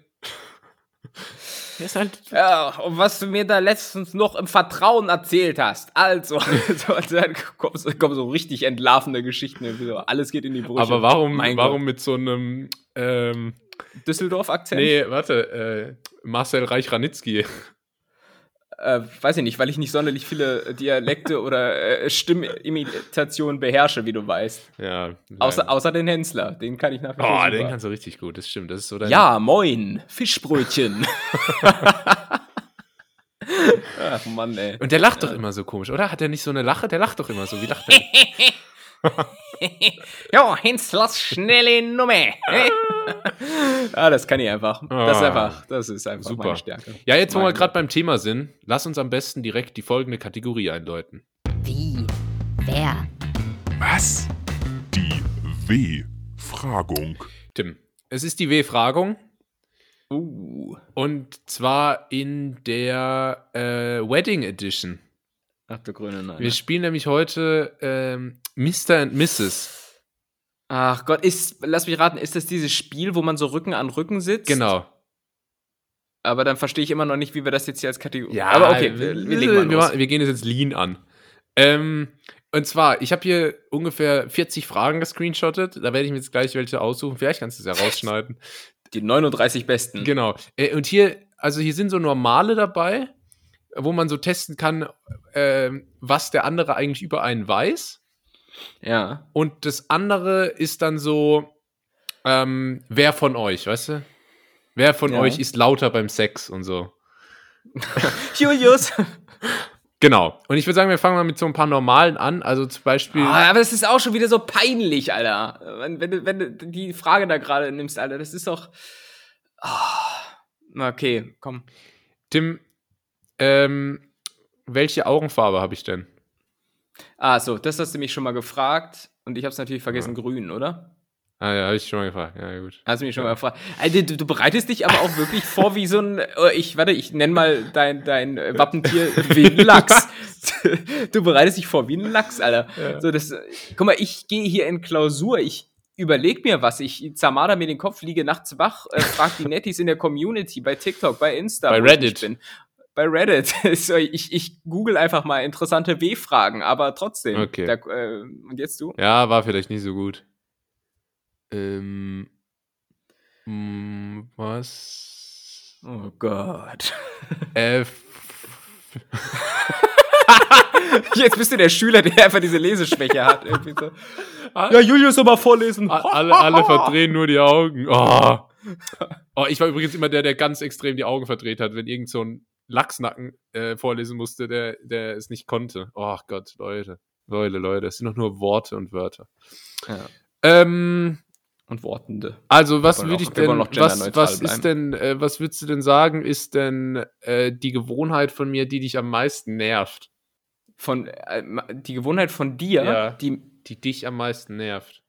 Halt Ja, und was du mir da letztens noch im Vertrauen erzählt hast. Also, so, dann kommen so, kommen so richtig entlarvende Geschichten. so, Alles geht in die Brüche. Aber warum, Mein warum mit so einem ähm. Düsseldorf-Akzent? Nee, warte, äh, Marcel Reich-Ranitzky. Äh, weiß ich nicht, weil ich nicht sonderlich viele Dialekte oder äh, Stimmimitationen beherrsche, wie du weißt. Ja. Außer, außer den Hensler, den kann ich nach wie vor Oh, super. den kannst du richtig gut, das stimmt. Das ist so dein Ja, moin, Fischbrötchen. Ach Mann, ey. Und der lacht doch immer so komisch, oder? Hat er nicht so eine Lache? Der lacht doch immer so. Wie lacht er? Jo, Henslers schnelle Nummer. ah, das kann ich einfach. Das ist Ah. einfach, das ist einfach Super. meine Stärke. Ja, jetzt, wo wir gerade beim Thema sind, lass uns am besten direkt die folgende Kategorie einläuten. Wie? Wer? Was? Die W-Fragung. Tim, es ist die W-Fragung Uh. und zwar in der äh, Wedding Edition. Ach du grüne Nein. Wir spielen nämlich heute ähm, Mr. and Mrs. Ach Gott, ist, lass mich raten, ist das dieses Spiel, wo man so Rücken an Rücken sitzt? Genau. Aber dann verstehe ich immer noch nicht, wie wir das jetzt hier als Kategorie. Ja, aber okay, wir, wir, wir legen mal wir, los. wir gehen es jetzt lean an. Ähm, und zwar, ich habe hier ungefähr 40 Fragen gescreenshottet. Da werde ich mir jetzt gleich welche aussuchen. Vielleicht kannst du es ja rausschneiden. Die 39 besten. genau. Äh, und hier also hier sind so normale dabei, wo man so testen kann, äh, was der andere eigentlich über einen weiß. Ja. Und das andere ist dann so, ähm, wer von euch, weißt du? Wer von Ja. euch ist lauter beim Sex und so. Julius. Genau. Und ich würde sagen, wir fangen mal mit so ein paar normalen an. Also zum Beispiel. Ah, aber es ist auch schon wieder so peinlich, Alter. Wenn, wenn, du, wenn du die Frage da gerade nimmst, Alter, das ist doch. Ah, okay, komm. Tim, ähm, welche Augenfarbe habe ich denn? Ah, so, das hast du mich schon mal gefragt und ich habe es natürlich vergessen, grün, oder? Ah ja, habe ich schon mal gefragt. Ja, gut. Hast du mich schon mal gefragt. Alter, du, du bereitest dich aber auch wirklich vor wie so ein, äh, ich, warte, ich nenn mal dein, dein äh, Wappentier wie ein Lachs. Du bereitest dich vor wie ein Lachs, Alter. So, das, guck mal, ich gehe hier in Klausur, ich überleg mir was, ich zermader mir den Kopf, liege nachts wach, äh, frag die Netties in der Community, bei TikTok, bei Insta, Bei wo ich Reddit. bin. Bei Reddit. Ich, ich google einfach mal interessante W-Fragen, aber trotzdem. Okay. Da, äh, und jetzt du? Ja, war vielleicht nicht so gut. Ähm. mh, Was? Oh Gott. F- Jetzt bist du der Schüler, der einfach diese Leseschwäche hat. So. Ah. Ja, Julius, aber vorlesen. a- alle, alle verdrehen nur die Augen. Oh. oh, ich war übrigens immer der, der ganz extrem die Augen verdreht hat, wenn irgend so ein Lachsnacken äh, vorlesen musste, der, der es nicht konnte. Oh Gott, Leute. Leute, Leute, es sind doch nur Worte und Wörter. Ja. Ähm, Und Wortende. Also, was würde ich denn, was, was ist denn, äh, was würdest du denn sagen, ist denn äh, die Gewohnheit von mir, die dich am meisten nervt? Von, äh, die Gewohnheit von dir, Ja. die Die dich am meisten nervt.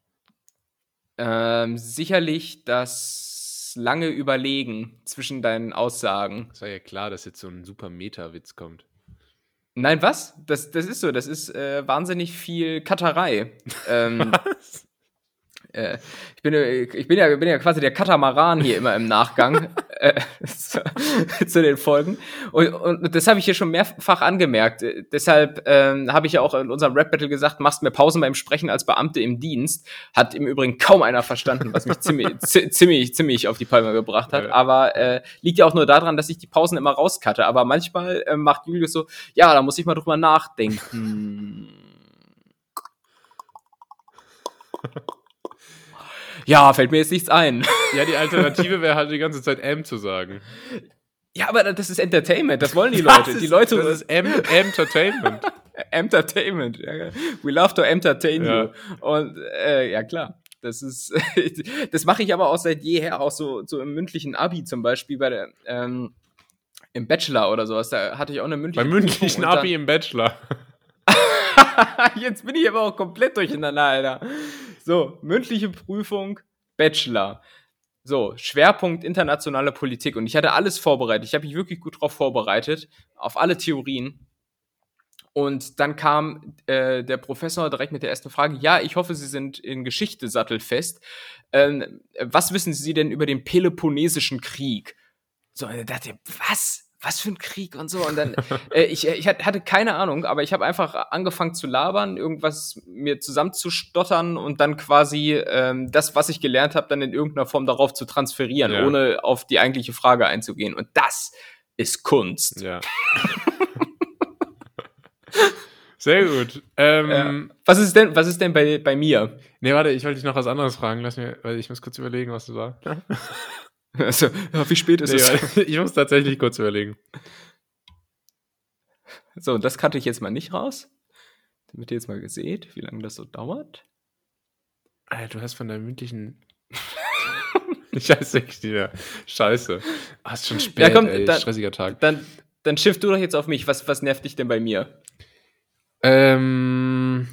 ähm, sicherlich das lange Überlegen zwischen deinen Aussagen. Es war ja klar, dass jetzt so ein super Meta-Witz kommt. Nein, was? Das, das ist so. Das ist äh, wahnsinnig viel Katterei. ähm, äh, ich, bin, ich bin, ja, bin ja quasi der Katamaran hier immer im Nachgang äh, zu, zu den Folgen. Und, und das habe ich hier schon mehrfach angemerkt. Äh, deshalb ähm, habe ich ja auch in unserem Rap-Battle gesagt, machst mehr Pausen beim Sprechen als Beamte im Dienst. Hat im Übrigen kaum einer verstanden, was mich ziemlich, zi- ziemlich, ziemlich auf die Palme gebracht hat. Ja. Aber äh, liegt ja auch nur daran, dass ich die Pausen immer rauskatte. Aber manchmal äh, macht Julius so, ja, da muss ich mal drüber nachdenken. Ja, fällt mir jetzt nichts ein. Ja, die Alternative wäre halt die ganze Zeit M zu sagen. Ja, aber das ist Entertainment, das wollen die Leute. die Leute, Das ist M Entertainment. Entertainment. We love to entertain Ja. you. Und äh, ja, klar. Das ist, das mache ich aber auch seit jeher, auch so, so im mündlichen Abi zum Beispiel bei der, ähm, im Bachelor oder sowas. Da hatte ich auch eine mündliche Beim mündlichen Abi im Bachelor. Jetzt bin ich aber auch komplett durcheinander, Alter. So, mündliche Prüfung, Bachelor. So, Schwerpunkt internationale Politik. Und ich hatte alles vorbereitet. Ich habe mich wirklich gut drauf vorbereitet, auf alle Theorien. Und dann kam äh, der Professor direkt mit der ersten Frage: Ja, ich hoffe, Sie sind in Geschichte sattelfest. Ähm, was wissen Sie denn über den Peloponnesischen Krieg? So, und dann dachte ich, was? Was für ein Krieg und so. Und dann, äh, ich, ich hat- hatte keine Ahnung, aber ich habe einfach angefangen zu labern, irgendwas mir zusammenzustottern und dann quasi ähm, das, was ich gelernt habe, dann in irgendeiner Form darauf zu transferieren, Ja. ohne auf die eigentliche Frage einzugehen. Und das ist Kunst. Ja. Sehr gut. Ähm, Was ist denn, was ist denn bei, bei mir? Nee, warte, ich wollte dich noch was anderes fragen. Lass mir, weil ich muss kurz überlegen, was du war. Also, ja, wie spät ist Nee, es? ich muss tatsächlich kurz überlegen. So, und das kannte ich jetzt mal nicht raus. Damit ihr jetzt mal seht, wie lange das so dauert. Alter, du hast von deinem mündlichen. ich weiß echt nicht mehr. Scheiße. Ah, ist schon spät, Ja, komm, ey. dann- Stressiger Tag. Dann, dann schiff du doch jetzt auf mich. Was, was nervt dich denn bei mir? Ähm.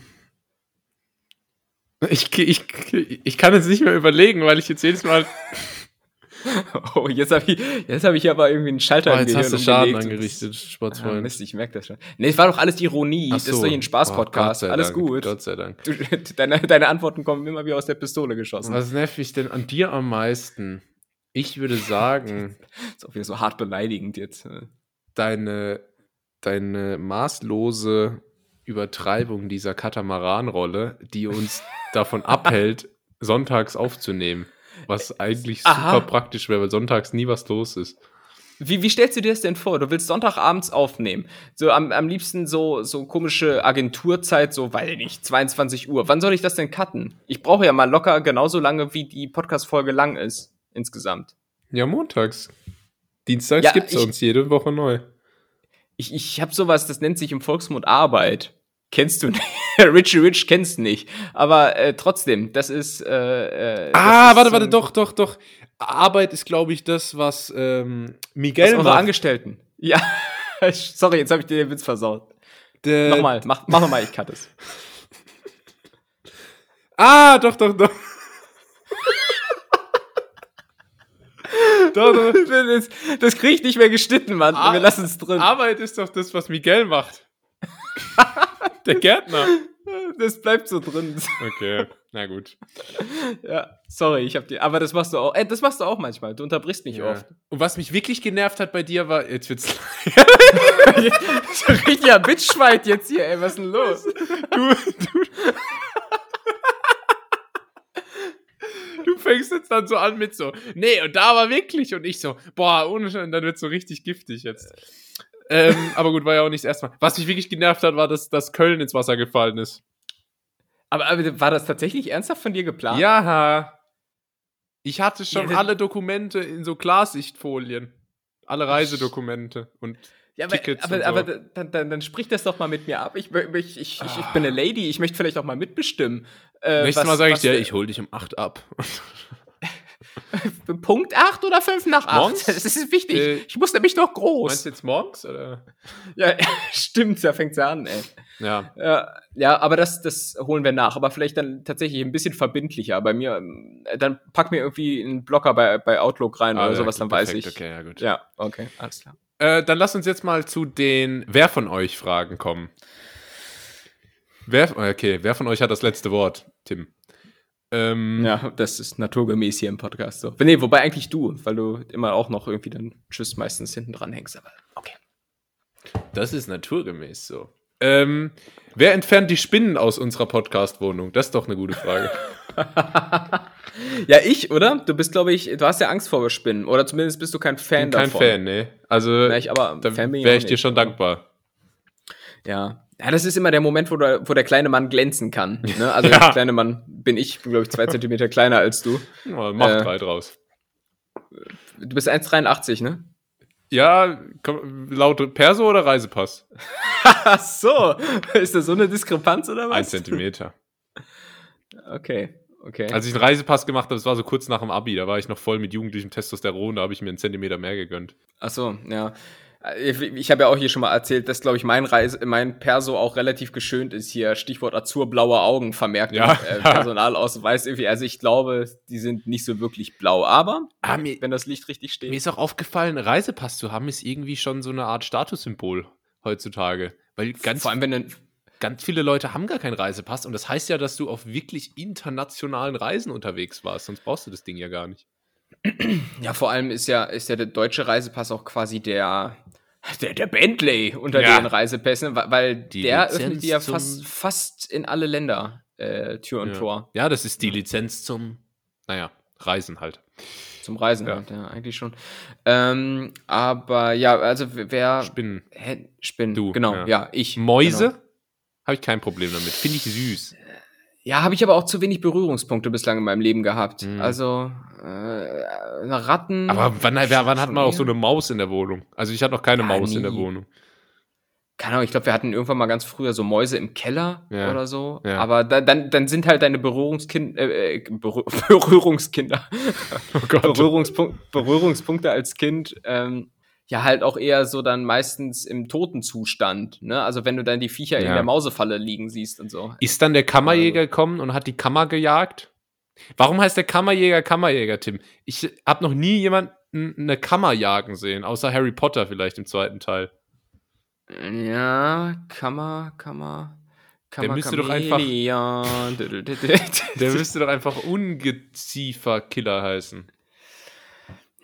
Ich, ich, ich kann jetzt nicht mehr überlegen, weil ich jetzt jedes Mal. Oh, jetzt habe ich, jetzt hab ich aber irgendwie einen Schalter Oh, im jetzt Gehirn hast du Schaden angerichtet, Ah, Sportsfreund. Mist, ich merke das schon. Nee, es war doch alles Ironie. Ach das ist so. doch hier ein Spaß-Podcast. Oh, alles Dank, gut. Gott sei Dank. Du, deine, deine Antworten kommen immer wie aus der Pistole geschossen. Was nervt mich denn an dir am meisten? Ich würde sagen, ist auch wieder so hart beleidigend jetzt. äh. deine, deine maßlose Übertreibung dieser Katamaran-Rolle, die uns davon abhält, sonntags aufzunehmen. Was eigentlich super Aha. praktisch wäre, weil sonntags nie was los ist. Wie, wie stellst du dir das denn vor? Du willst Sonntagabends aufnehmen. So am, am liebsten so, so komische Agenturzeit, so, ich nicht, 22 Uhr. Wann soll ich das denn cutten? Ich brauche ja mal locker genauso lange, wie die Podcast-Folge lang ist, insgesamt. Ja, montags. Dienstags Ja, gibt's ich- uns jede Woche neu. Ich, ich habe sowas, das nennt sich im Volksmund Arbeit. Kennst du nicht? Richie Rich kennst nicht. Aber äh, trotzdem, das ist. Äh, äh, Ah, das ist warte, warte, doch, doch, doch. Arbeit ist, glaube ich, das, was ähm, Miguel unsere macht. Angestellten. Ja. Sorry, jetzt habe ich dir den Witz versaut. Der- Nochmal, mach, mach nochmal, ich cut es. Ah, doch, doch, doch. doch, doch. Das, das krieg ich nicht mehr geschnitten, Mann. Ah, Wir lassen es drin. Arbeit ist doch das, was Miguel macht. Der Gärtner. Das bleibt so drin. Okay, na gut. Ja, sorry, ich hab dir. Aber das machst du auch. Äh, das machst du auch manchmal. Du unterbrichst mich Ja. oft. Und was mich wirklich genervt hat bei dir war, jetzt wird's so ein richtiger Bitchfight jetzt hier, ey. Was ist denn los? du, du, du fängst jetzt dann so an mit so, nee, und da war wirklich und ich so, boah, ohne Schein, dann wird so richtig giftig jetzt. Ähm, aber gut, war ja auch nicht das erste Mal. Was mich wirklich genervt hat, war, dass, dass Köln ins Wasser gefallen ist. Aber, aber war das tatsächlich ernsthaft von dir geplant? Ja. Ich hatte schon Ja, alle Dokumente in so Klarsichtfolien. Alle Reisedokumente und Ja, aber, Tickets aber, so. aber dann, dann, dann sprich das doch mal mit mir ab. Ich, ich, ich, ich, ich bin eine Lady, ich möchte vielleicht auch mal mitbestimmen. Äh, Nächstes was- Mal sage ich dir, ich hol dich um 8 ab. Punkt 8 oder 5 nach 8? Morgens? Das ist wichtig. Äh, ich muss nämlich noch Meinst groß. du jetzt morgens? Oder? Ja, stimmt, da fängt's ja an, ey. Ja. Ja, ja, aber das, das holen wir nach. Aber vielleicht dann tatsächlich ein bisschen verbindlicher. Bei mir, ähm, dann pack mir irgendwie einen Blocker bei, bei Outlook rein Ah, oder ja, sowas, dann weiß perfekt, ich. Okay, ja, gut. Ja, okay, alles klar. Äh, dann lass uns jetzt mal zu den Wer von euch Fragen kommen. Wer, okay, wer von euch hat das letzte Wort, Tim? Ähm, Ja, das ist naturgemäß hier im Podcast so. Nee, wobei eigentlich du, weil du immer auch noch irgendwie dann Tschüss meistens hinten dran hängst. Aber okay. Das ist naturgemäß so. Ähm, wer entfernt die Spinnen aus unserer Podcast-Wohnung? Das ist doch eine gute Frage. Ja, ich, oder? Du bist, glaube ich, du hast ja Angst vor Spinnen. Oder zumindest bist du kein Fan Bin kein davon. Fan, ne? Also, Ja, ich, aber da wäre auch ich dir schon dankbar. Ja. Ja, das ist immer der Moment, wo der, wo der kleine Mann glänzen kann. Ne? Also Ja. der kleine Mann bin ich, glaube ich, zwei Zentimeter kleiner als du. Ja, mach Äh. drei draus. Du bist 1,83, ne? Ja, komm, laut Perso oder Reisepass? Ach so. Ist das so eine Diskrepanz oder Ein was? Zentimeter. Okay, okay. Als ich einen Reisepass gemacht habe, das war so kurz nach dem Abi, da war ich noch voll mit jugendlichem Testosteron, da habe ich mir einen Zentimeter mehr gegönnt. Ach so, ja. Ich, ich habe ja auch hier schon mal erzählt, dass, glaube ich, mein, Reise, mein Perso auch relativ geschönt ist hier. Stichwort azurblaue Augen vermerkt Ja. äh, Personalausweis irgendwie. Also ich glaube, die sind nicht so wirklich blau. Aber Ah, mir, wenn das Licht richtig steht. mir ist auch aufgefallen, Reisepass zu haben, ist irgendwie schon so eine Art Statussymbol heutzutage. Weil ganz, Vor allem, wenn du, ganz viele Leute haben gar keinen Reisepass und das heißt ja, dass du auf wirklich internationalen Reisen unterwegs warst, sonst brauchst du das Ding ja gar nicht. Ja, vor allem ist ja, ist ja der deutsche Reisepass auch quasi der, der, der Bentley unter Ja. den Reisepässen, weil, Die der Lizenz öffnet ja fast, fast in alle Länder äh, Tür und ja. Tor Ja, das ist die Lizenz zum, naja, Reisen halt. zum Reisen. Ja. Halt, ja, eigentlich schon. Ähm, aber ja, also wer. Spinnen. Hä? Spinnen. Du, genau, ja. ja, ich. Mäuse? Genau. Habe ich kein Problem damit. Finde ich süß. Ja, habe ich aber auch zu wenig Berührungspunkte bislang in meinem Leben gehabt. Mhm. Also, äh, Ratten. Aber wann, wann hat man auch so eine Maus in der Wohnung? Also ich hatte noch keine Ja, Maus in der nie. Wohnung. Keine Ahnung, ich glaube, wir hatten irgendwann mal ganz früher so Mäuse im Keller Ja. oder so. Ja. Aber da, dann, dann sind halt deine Berührungskind, äh, äh, Berühr Berührungskinder, Oh Gott. Berührungspunkt, Berührungspunkte als Kind, ähm, ja halt auch eher so dann meistens im Totenzustand. Ne? Also wenn du dann die Viecher in Ja. der Mausefalle liegen siehst und so. Ist dann der Kammerjäger gekommen und hat die Kammer gejagt? Warum heißt der Kammerjäger Kammerjäger, Tim? Ich habe noch nie jemanden eine Kammer jagen sehen, außer Harry Potter vielleicht im zweiten Teil. Ja, Kammer, Kammer. Kammer, müsste doch einfach-. Der müsste doch einfach Ungeziefer-Killer heißen.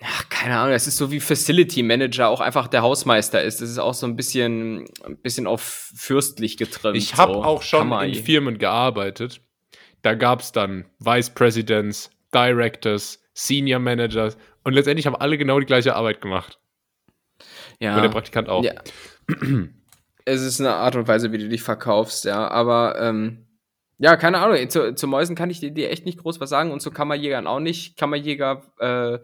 Ach, keine Ahnung, das ist so wie Facility Manager auch einfach der Hausmeister ist. Das ist auch so ein bisschen, ein bisschen auf fürstlich getrimmt. Ich habe so. auch schon Kammer- in Firmen gearbeitet. Da gab es dann Vice Presidents, Directors, Senior Managers und letztendlich haben alle genau die gleiche Arbeit gemacht. Ja. Und der Praktikant auch. Ja. es ist eine Art und Weise, wie du dich verkaufst, ja. Aber ähm, ja, keine Ahnung. Zu, zu Mäusen kann ich dir, dir echt nicht groß was sagen und zu Kammerjägern auch nicht. Kammerjäger äh,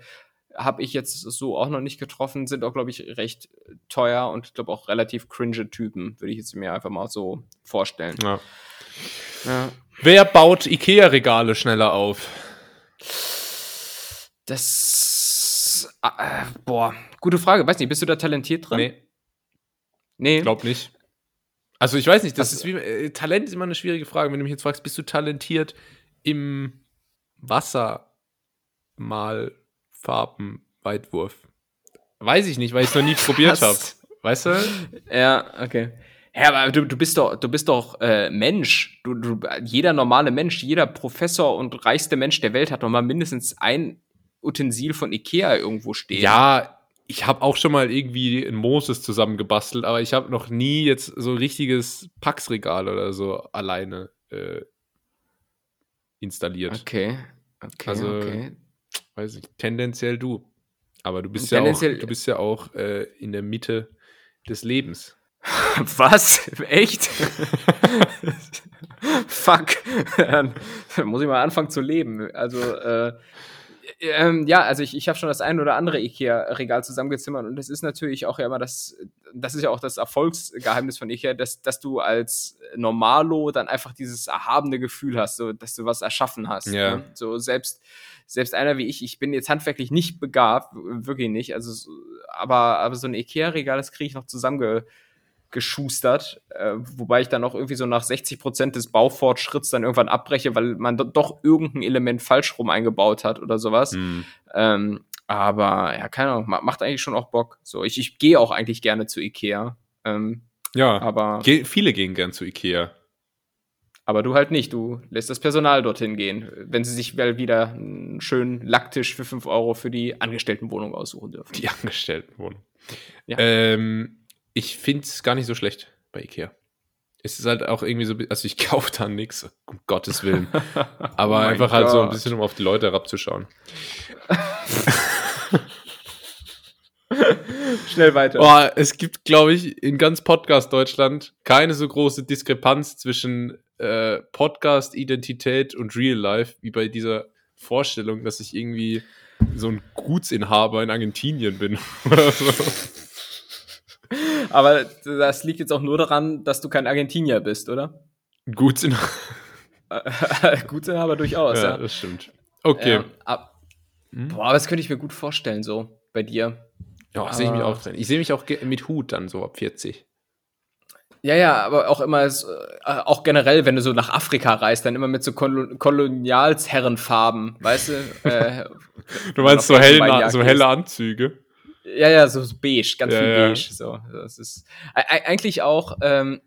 habe ich jetzt so auch noch nicht getroffen, sind auch, glaube ich, recht teuer und ich glaube auch relativ cringe Typen, würde ich jetzt mir einfach mal so vorstellen. Ja. Ja. Wer baut Ikea-Regale schneller auf? Das, äh, boah, gute Frage. Weiß nicht, bist du da talentiert drin? Nee, Nee. glaub nicht. Also ich weiß nicht, das Was- ist wie, äh, Talent ist immer eine schwierige Frage. Wenn du mich jetzt fragst, bist du talentiert im Wassermalfarbenweitwurf? Weiß ich nicht, weil ich es noch nie probiert habe. Weißt du? Ja, okay. Ja, aber du, du bist doch, du bist doch äh, Mensch. Du, du, jeder normale Mensch, jeder Professor und reichste Mensch der Welt hat doch mal mindestens ein Utensil von Ikea irgendwo stehen. Ja, ich habe auch schon mal irgendwie ein Moses zusammengebastelt, aber ich habe noch nie jetzt so ein richtiges Packsregal oder so alleine äh, installiert. Okay. Okay, Also, okay. Weiß ich, tendenziell du. Aber du bist ja auch, du bist ja auch äh, in der Mitte des Lebens. Was? Echt? Fuck. Dann muss ich mal anfangen zu leben. Also, äh, ähm, ja, also ich, ich habe schon das ein oder andere IKEA-Regal zusammengezimmert und das ist natürlich auch ja immer das, das ist ja auch das Erfolgsgeheimnis von IKEA, dass, dass du als Normalo dann einfach dieses erhabene Gefühl hast, so, dass du was erschaffen hast. Ja. Ne? So selbst, selbst einer wie ich, ich bin jetzt handwerklich nicht begabt, wirklich nicht, also, so- aber, aber so ein IKEA-Regal, das kriege ich noch zusammenge geschustert, äh, wobei ich dann auch irgendwie so nach 60 Prozent des Baufortschritts dann irgendwann abbreche, weil man do doch irgendein Element falsch rum eingebaut hat oder sowas. Hm. Ähm, aber ja, keine Ahnung, ma- macht eigentlich schon auch Bock. So, ich, ich gehe auch eigentlich gerne zu Ikea. Ähm, Ja, aber, Ge viele gehen gern zu Ikea. Aber du halt nicht. Du lässt das Personal dorthin gehen, wenn sie sich mal wieder einen schönen Lacktisch für 5 Euro für die Angestelltenwohnung aussuchen dürfen. Die Angestelltenwohnung. Ja. Ähm, ich finde es gar nicht so schlecht bei Ikea. Es ist halt auch irgendwie so, also ich kaufe da nichts, um Gottes Willen. Aber Oh einfach halt so ein Gott. bisschen, um auf die Leute herabzuschauen. Schnell weiter. Boah, es gibt, glaube ich, in ganz Podcast Deutschland keine so große Diskrepanz zwischen äh, Podcast-Identität und Real Life wie bei dieser Vorstellung, dass ich irgendwie so ein Gutsinhaber in Argentinien bin oder so. Aber das liegt jetzt auch nur daran, dass du kein Argentinier bist, oder? Gutsinhaber. Gute, aber durchaus, Ja, ja. das stimmt. Okay. Ja, ab, boah, aber das könnte ich mir gut vorstellen, so bei dir. Ja, sehe ich mich auch drin. Ich sehe mich auch mit Hut dann so ab 40. Ja, ja, aber auch immer, so, äh, auch generell, wenn du so nach Afrika reist, dann immer mit so Kolon Kolonialsherrenfarben, weißt du? Äh, Du meinst so, hell, so helle Anzüge? ja, ja, so beige, ganz Ja, viel ja. beige. So, das ist eigentlich auch, ähm,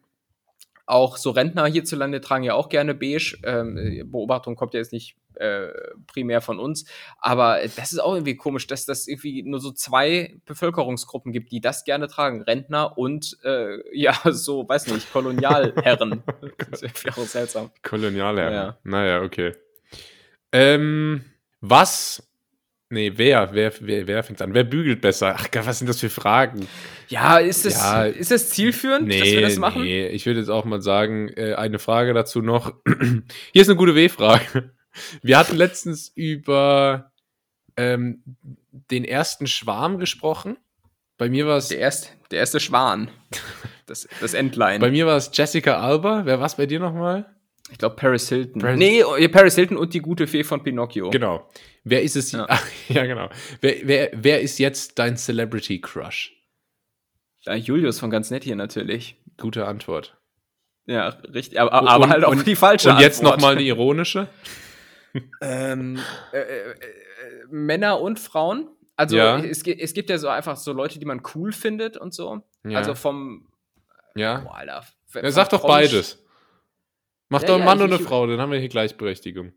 auch so Rentner hierzulande tragen ja auch gerne beige. Ähm, Beobachtung kommt ja jetzt nicht äh, primär von uns, aber das ist auch irgendwie komisch, dass das irgendwie nur so zwei Bevölkerungsgruppen gibt, die das gerne tragen: Rentner und äh, ja, so, weiß nicht, Kolonialherren. das ist auch seltsam. Kolonialherren. Ja. Naja, okay. Ähm, was? Nee, wer? Wer, wer, wer fängt an? Wer bügelt besser? Ach Gott, was sind das für Fragen? Ja, ist das, Ja. ist das zielführend, Nee, dass wir das machen? nee, ich würde jetzt auch mal sagen, äh, eine Frage dazu noch. Hier ist eine gute W-Frage. Wir hatten letztens über ähm, den ersten Schwarm gesprochen. Bei mir war es Der, erst, der erste Schwan. Das, das Entlein. bei mir war es Jessica Alba. Wer war es bei dir nochmal? Ich glaube Paris Hilton. Paris- nee, oh, Paris Hilton und die gute Fee von Pinocchio. Genau. Wer ist es? Ja. Ja, ja genau. Wer, wer, wer ist jetzt dein Celebrity Crush? Ja, Julius von ganz nett hier natürlich. Gute Antwort. Ja, richtig. Aber, aber Und- halt auch und- die falsche Und jetzt Antwort. nochmal eine ironische. Ähm, äh, äh, äh, Männer und Frauen. Also Ja. es, es gibt ja so einfach so Leute, die man cool findet und so. Ja. Also vom. Ja. Boah, Alter. ja sag doch beides. Mach Ja, doch einen ja, Mann und eine Frau, dann haben wir hier Gleichberechtigung.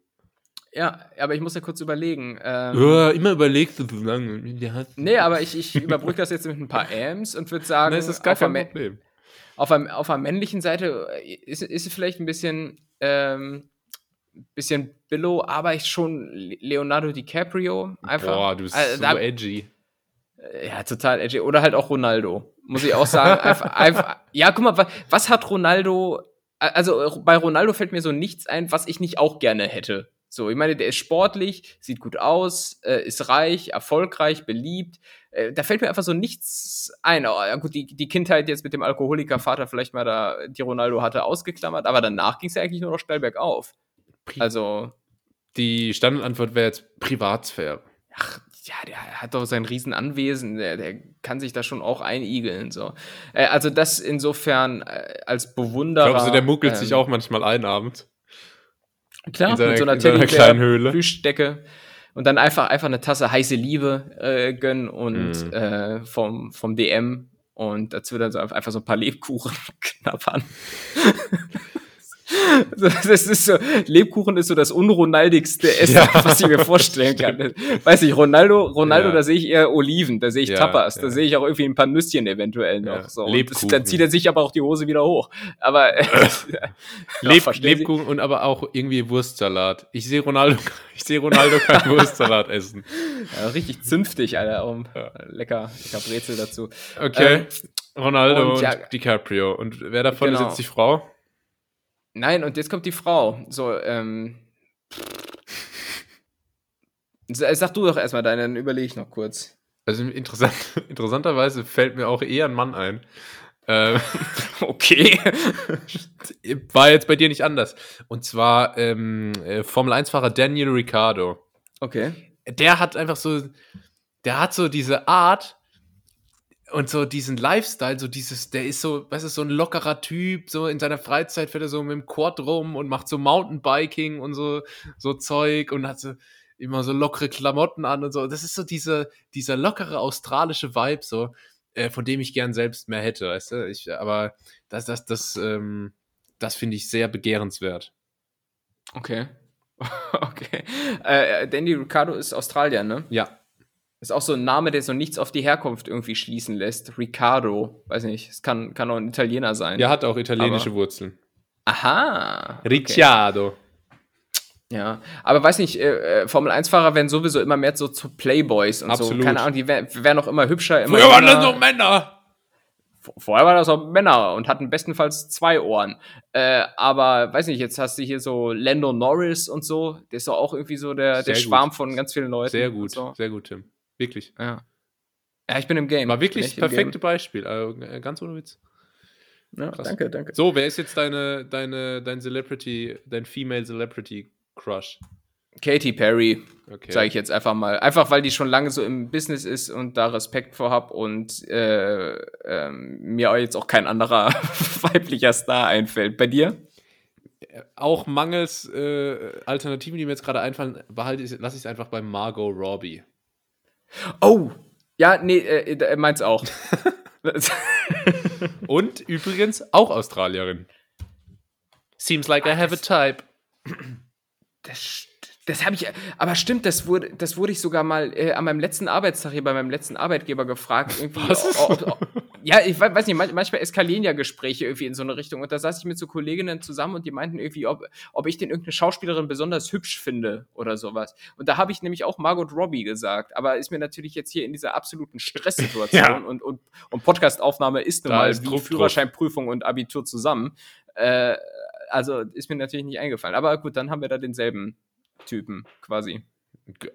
Ja, aber ich muss ja kurz überlegen. Ähm, Ja, immer überlegst du so lange. Nee, aber ich, ich überbrücke das jetzt mit ein paar Ams und würde sagen, Nein, das ist gar auf, der kein Problem. auf, der, auf der männlichen Seite äh, ist, ist es vielleicht ein bisschen, ähm, bisschen Billow, aber ich schon Le- Leonardo DiCaprio einfach. Boah, du bist Also so da, edgy. Ja, total edgy. Oder halt auch Ronaldo. Muss ich auch sagen. einfach, einfach, ja, guck mal, was hat Ronaldo. Also bei Ronaldo fällt mir so nichts ein, was ich nicht auch gerne hätte. So, ich meine, der ist sportlich, sieht gut aus, äh, ist reich, erfolgreich, beliebt. Äh, da fällt mir einfach so nichts ein. Oh, ja, gut, die, die Kindheit jetzt mit dem Alkoholikervater vielleicht mal da, die Ronaldo hatte, ausgeklammert, aber danach ging es ja eigentlich nur noch steil bergauf. Also. Die Standardantwort wäre jetzt Privatsphäre. Ach, ja, der hat doch sein Riesenanwesen, der, der kann sich da schon auch einigeln. So. Äh, also das insofern äh, als Bewunderer. Glaubst du, der muckelt ähm, sich auch manchmal ein abend? Klar, seiner, mit so einer Teddy kleinen Höhle. Plüschdecke und dann einfach einfach eine Tasse heiße Liebe äh, gönnen und Mhm. äh, vom vom DM und dazu dann so einfach so ein paar Lebkuchen knabbern. Das ist so, Lebkuchen ist so das unronaldigste Essen, Ja. was ich mir vorstellen kann. Weiß ich, Ronaldo, Ronaldo, Ja. da sehe ich eher Oliven, da sehe ich Ja, Tapas, da sehe ich auch irgendwie ein paar Nüsschen eventuell noch. So. Lebkuchen. Das, dann zieht er sich aber auch die Hose wieder hoch. Aber äh, Leb? Lebkuchen und aber auch irgendwie Wurstsalat. Ich sehe Ronaldo, ich sehe Ronaldo keinen Wurstsalat essen. Richtig zünftig, Alter. Um. Lecker, lecker Brezel dazu. Okay. Ronaldo und und, DiCaprio. Und wer davon Genau. ist jetzt die Frau? Nein, und jetzt kommt die Frau. So, ähm. Sa- Sag du doch erstmal deine, dann überlege ich noch kurz. Also interessant, interessanterweise fällt mir auch eher ein Mann ein. Ähm, Okay. war jetzt bei dir nicht anders. Und zwar ähm, äh, Formel 1-Fahrer Daniel Ricciardo. Okay. der hat einfach so, der hat so diese Art und so diesen Lifestyle, so dieses, der ist so, weißt du, so ein lockerer Typ, so in seiner Freizeit fährt er so mit dem Quad rum und macht so Mountainbiking und so, so Zeug und hat so immer so lockere Klamotten an und so. Das ist so diese, dieser lockere australische Vibe, so, äh, von dem ich gern selbst mehr hätte, weißt du? Ich, aber das, das, das, ähm, das finde ich sehr begehrenswert. Okay. Okay. Äh, Danny Ricciardo ist Australier, ne? Ja. Ist auch so ein Name, der so nichts auf die Herkunft irgendwie schließen lässt. Riccardo. Weiß nicht. Es kann, kann auch ein Italiener sein. Er hat auch italienische Aber- Wurzeln. Aha. Okay. Ricciardo. Ja, aber weiß nicht, äh, äh, Formel-1-Fahrer werden sowieso immer mehr so zu Playboys und Absolut. so. Keine Ahnung, die werden werden auch immer hübscher. Immer Früher waren das noch Männer. Vorher waren das auch Männer und hatten bestenfalls zwei Ohren. Äh, aber weiß nicht, jetzt hast du hier so Lando Norris und so. Der ist doch auch irgendwie so der, der gut. Schwarm von ganz vielen Leuten. Sehr gut, So. sehr gut, Tim. Wirklich. Ja. ja, ich bin im Game. War wirklich das perfekte Beispiel. Also, äh, ganz ohne Witz. Ja, Krass. danke, danke. So, wer ist jetzt deine, deine, dein Celebrity, dein Female Celebrity Crush? Katy Perry, Okay. sage ich jetzt einfach mal. Einfach, weil die schon lange so im Business ist und da Respekt vor hab und äh, ähm, mir jetzt auch kein anderer weiblicher Star einfällt. Bei dir? Auch mangels äh, Alternativen, die mir jetzt gerade einfallen, behalte ich, lasse ich es einfach bei Margot Robbie. Oh! Ja, nee, äh, äh, meins auch. Und übrigens auch Australierin. Seems like I have a type. Das, das habe ich, aber stimmt, das wurde, das wurde ich sogar mal äh, an meinem letzten Arbeitstag hier bei meinem letzten Arbeitgeber gefragt. Irgendwie, Was? o- o- o- ja, ich we- weiß nicht, man- manchmal eskalieren ja Gespräche irgendwie in so eine Richtung. Und da saß ich mit so Kolleginnen zusammen und die meinten irgendwie, ob, ob ich den irgendeine Schauspielerin besonders hübsch finde oder sowas. Und da habe ich nämlich auch Margot Robbie gesagt. Aber ist mir natürlich jetzt hier in dieser absoluten Stresssituation Ja. und, und, und Podcastaufnahme ist nun Da mal ist wie. Führerscheinprüfung und Abitur zusammen. Äh, also ist mir natürlich nicht eingefallen. Aber gut, dann haben wir da denselben Typen quasi.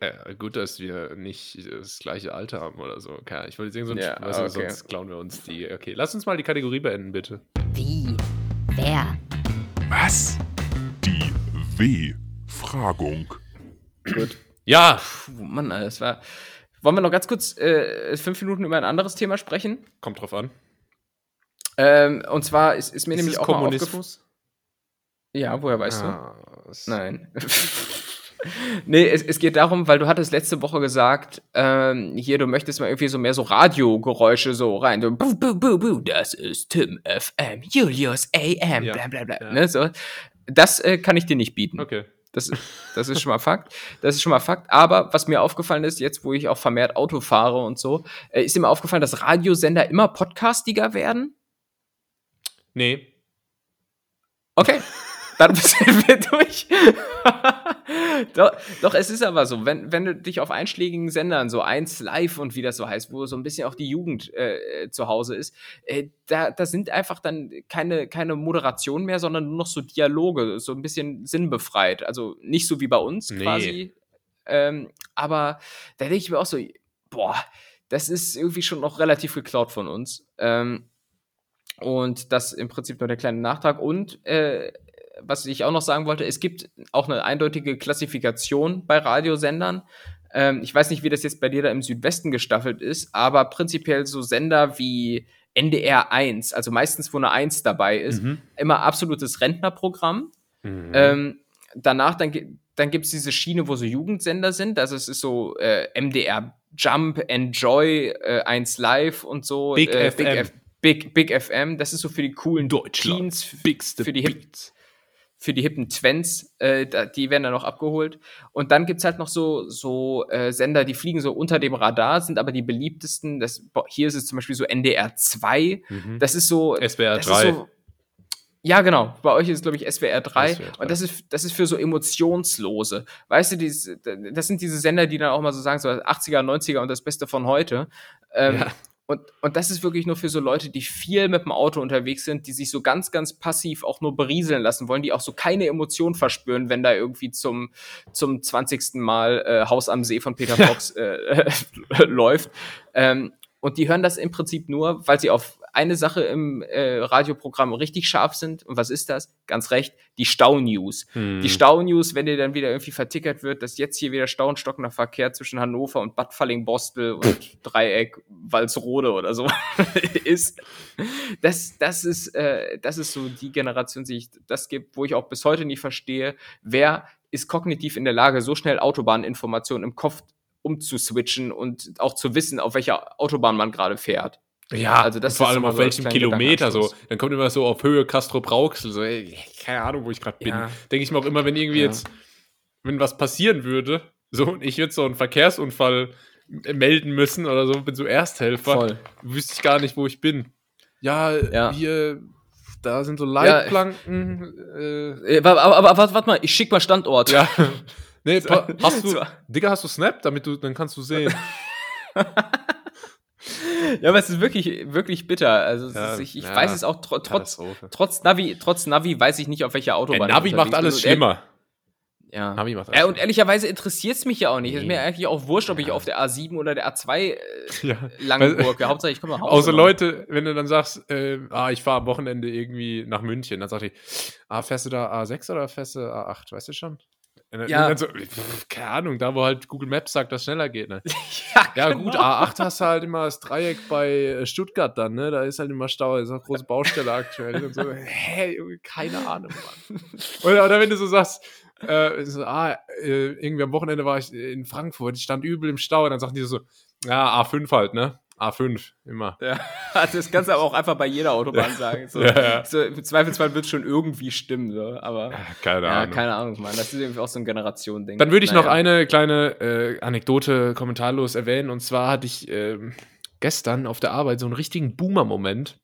Äh, gut, dass wir nicht das gleiche Alter haben oder so. Okay, ich wollte sagen, sonst, Ja, okay. sonst klauen wir uns die. Okay, lass uns mal die Kategorie beenden, bitte. Wie? Wer? Was? Die W-Fragung. Gut. Ja, Puh, Mann, Alter, das war. Wollen wir noch ganz kurz äh, fünf Minuten über ein anderes Thema sprechen? kommt drauf an. Ähm, und zwar ist, ist mir Ist nämlich es auch mal aufgefallen. Kommunismus? Ja, woher weißt Ah, du? Nein. nee, es, es geht darum, weil du hattest letzte Woche gesagt, ähm, hier, du möchtest mal irgendwie so mehr so Radiogeräusche so rein. So, bu, bu, bu, bu, das ist Tim FM, Julius AM, Ja, bla bla bla. ja. Ne, so. Das äh, kann ich dir nicht bieten. Okay. Das, das ist schon mal Fakt. Das ist schon mal Fakt. Aber was mir aufgefallen ist, jetzt wo ich auch vermehrt Auto fahre und so, äh, ist mir aufgefallen, dass Radiosender immer podcastiger werden. Nee. Okay. Dann sind wir durch. Doch, doch, es ist aber so, wenn, wenn du dich auf einschlägigen Sendern, so eins live und wie das so heißt, wo so ein bisschen auch die Jugend äh, zu Hause ist, äh, da, da sind einfach dann keine, keine Moderation mehr, sondern nur noch so Dialoge, so ein bisschen sinnbefreit. Also nicht so wie bei uns Nee. quasi. Ähm, aber da denke ich mir auch so, boah, das ist irgendwie schon noch relativ geklaut von uns. Ähm, und das im Prinzip nur der kleine Nachtrag. Und äh, was ich auch noch sagen wollte, es gibt auch eine eindeutige Klassifikation bei Radiosendern. Ähm, ich weiß nicht, wie das jetzt bei dir da im Südwesten gestaffelt ist, aber prinzipiell so Sender wie NDR 1, also meistens, wo eine 1 dabei ist, Mhm. immer absolutes Rentnerprogramm. Mhm. Ähm, danach dann, dann gibt es diese Schiene, wo so Jugendsender sind. Also es ist so äh, MDR Jump, Enjoy, äh, 1 Live und so. Big äh, FM. Big, Big, Big FM. Das ist so für die coolen Deutschland. Teens, Bigste für die Hip Beats. Für die hippen Twents, äh, da, die werden dann noch abgeholt. Und dann gibt's halt noch so, so äh, Sender, die fliegen so unter dem Radar, sind aber die beliebtesten. Das, hier ist es zum Beispiel so NDR 2. Mhm. Das ist so. Das 3. Ist so, ja, genau. Bei euch ist es, glaube ich, SWR 3. SWR 3. Und das ist, das ist für so Emotionslose. Weißt du, dieses, das sind diese Sender, die dann auch mal so sagen, so 80er, 90er und das Beste von heute. Ähm, Ja. Und, und das ist wirklich nur für so Leute, die viel mit dem Auto unterwegs sind, die sich so ganz, ganz passiv auch nur berieseln lassen wollen, die auch so keine Emotion verspüren, wenn da irgendwie zum, zum 20. Mal äh, Haus am See von Peter Fox äh, läuft. Ähm, und die hören das im Prinzip nur, weil sie auf eine Sache im äh, Radioprogramm richtig scharf sind. Und was ist das? Ganz recht, die Stau-News. Hm. Die Stau-News, wenn dir dann wieder irgendwie vertickert wird, dass jetzt hier wieder Stau und stockender Verkehr zwischen Hannover und Bad Falling-Bostel und Dreieck Walsrode oder so ist. Das, das ist, äh, das ist so die Generation, die ich das gibt, wo ich auch bis heute nicht verstehe, wer ist kognitiv in der Lage, so schnell Autobahninformationen im Kopf umzuswitchen und auch zu wissen, auf welcher Autobahn man gerade fährt. Ja, Also das vor allem auf so welchem Kilometer so. Dann kommt immer so auf Höhe Castro Brauxel, so, ey, keine Ahnung, wo ich gerade bin. Ja. Denke ich mir auch immer, wenn irgendwie Ja. jetzt, wenn was passieren würde, so und ich jetzt so einen Verkehrsunfall m- melden müssen oder so, bin so Ersthelfer, Voll. wüsste ich gar nicht, wo ich bin. Ja, Ja. hier, da sind so Leitplanken. äh, Äh, Aber, aber, aber warte, warte mal, ich schick mal Standort. ja. Nee, hast du. Digga, hast du Snap, damit du, dann kannst du sehen. Ja, aber es ist wirklich, wirklich bitter. Also Ja, ist, ich, ich ja. weiß es auch tro trotz, trotz Navi, trotz Navi weiß ich nicht, auf welcher Autobahn. Navi ich macht bin. alles ehr- schlimmer. Ja. Navi macht alles ja, und ehrlicherweise interessiert es mich ja auch nicht. Ist Nee. mir eigentlich auch wurscht, ob ich auf der A7 oder der A2 äh, Ja. lang gurke. Hauptsache, ich komme nach Hause. Außer Mann. Leute, wenn du dann sagst, äh, ah, ich fahre am Wochenende irgendwie nach München, dann sag ich, ah, fährst du da A6 oder fährst du A8, weißt du schon? Ja. und dann so, pff, keine Ahnung, da wo halt Google Maps sagt, dass schneller geht, ne? ja, Ja, genau. gut, A8 hast du halt immer das Dreieck bei äh, Stuttgart dann, ne? Da ist halt immer Stau, ist auch große Baustelle aktuell und so. Hä, Junge, keine Ahnung, Mann. Oder, oder wenn du so sagst, äh, so, ah, äh, irgendwie am Wochenende war ich in Frankfurt, ich stand übel im Stau, und dann sagen die so, ja, A5 halt, ne? A5, immer. Ja, also das kannst du aber auch einfach bei jeder Autobahn sagen. So, Ja, ja. so, Im Zweifelsfall wird es schon irgendwie stimmen, so. aber Keine ja, Ahnung. keine Ahnung, Mann. Das ist irgendwie auch so ein Generation-Ding. Dann würde ich noch Naja. eine kleine äh, Anekdote kommentarlos erwähnen. Und zwar hatte ich ähm, gestern auf der Arbeit so einen richtigen Boomer-Moment.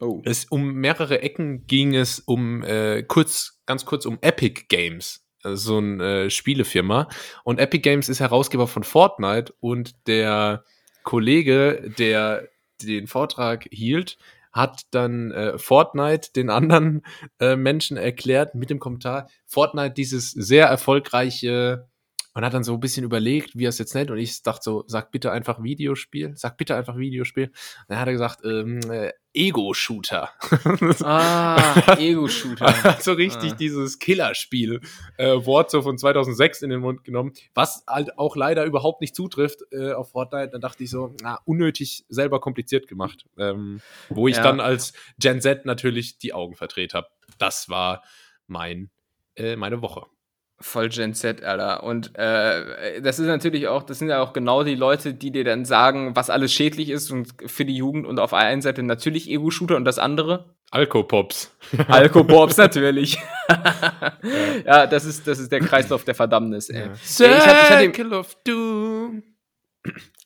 Oh. Es um mehrere Ecken ging es um äh, kurz, ganz kurz um Epic Games. Also so eine äh, Spielefirma. Und Epic Games ist Herausgeber von Fortnite und der Kollege, der den Vortrag hielt, hat dann äh, Fortnite den anderen äh, Menschen erklärt mit dem Kommentar, Fortnite dieses sehr erfolgreiche und hat dann so ein bisschen überlegt, wie er es jetzt nennt und ich dachte so, sag bitte einfach Videospiel, sag bitte einfach Videospiel. Dann hat er gesagt, ähm, äh, Ego-Shooter. Ah, Ego-Shooter. hat so richtig Ah. dieses Killerspiel äh, Wort so von 2006 in den Mund genommen, was halt auch leider überhaupt nicht zutrifft äh, auf Fortnite. Dann dachte ich so, na, unnötig selber kompliziert gemacht. Ähm, wo ich Ja. dann als Gen Z natürlich die Augen verdreht habe. Das war mein, äh, meine Woche. Voll Gen Z, Alter. Und äh, das ist natürlich auch, das sind ja auch genau die Leute, die dir dann sagen, was alles schädlich ist und für die Jugend und auf der einen Seite natürlich Ego-Shooter und das andere Alkopops. Alkopops natürlich. ja, das ist, das ist der Kreislauf der Verdammnis, ey. Ja. Ich hatte- ich hatte- of Doom.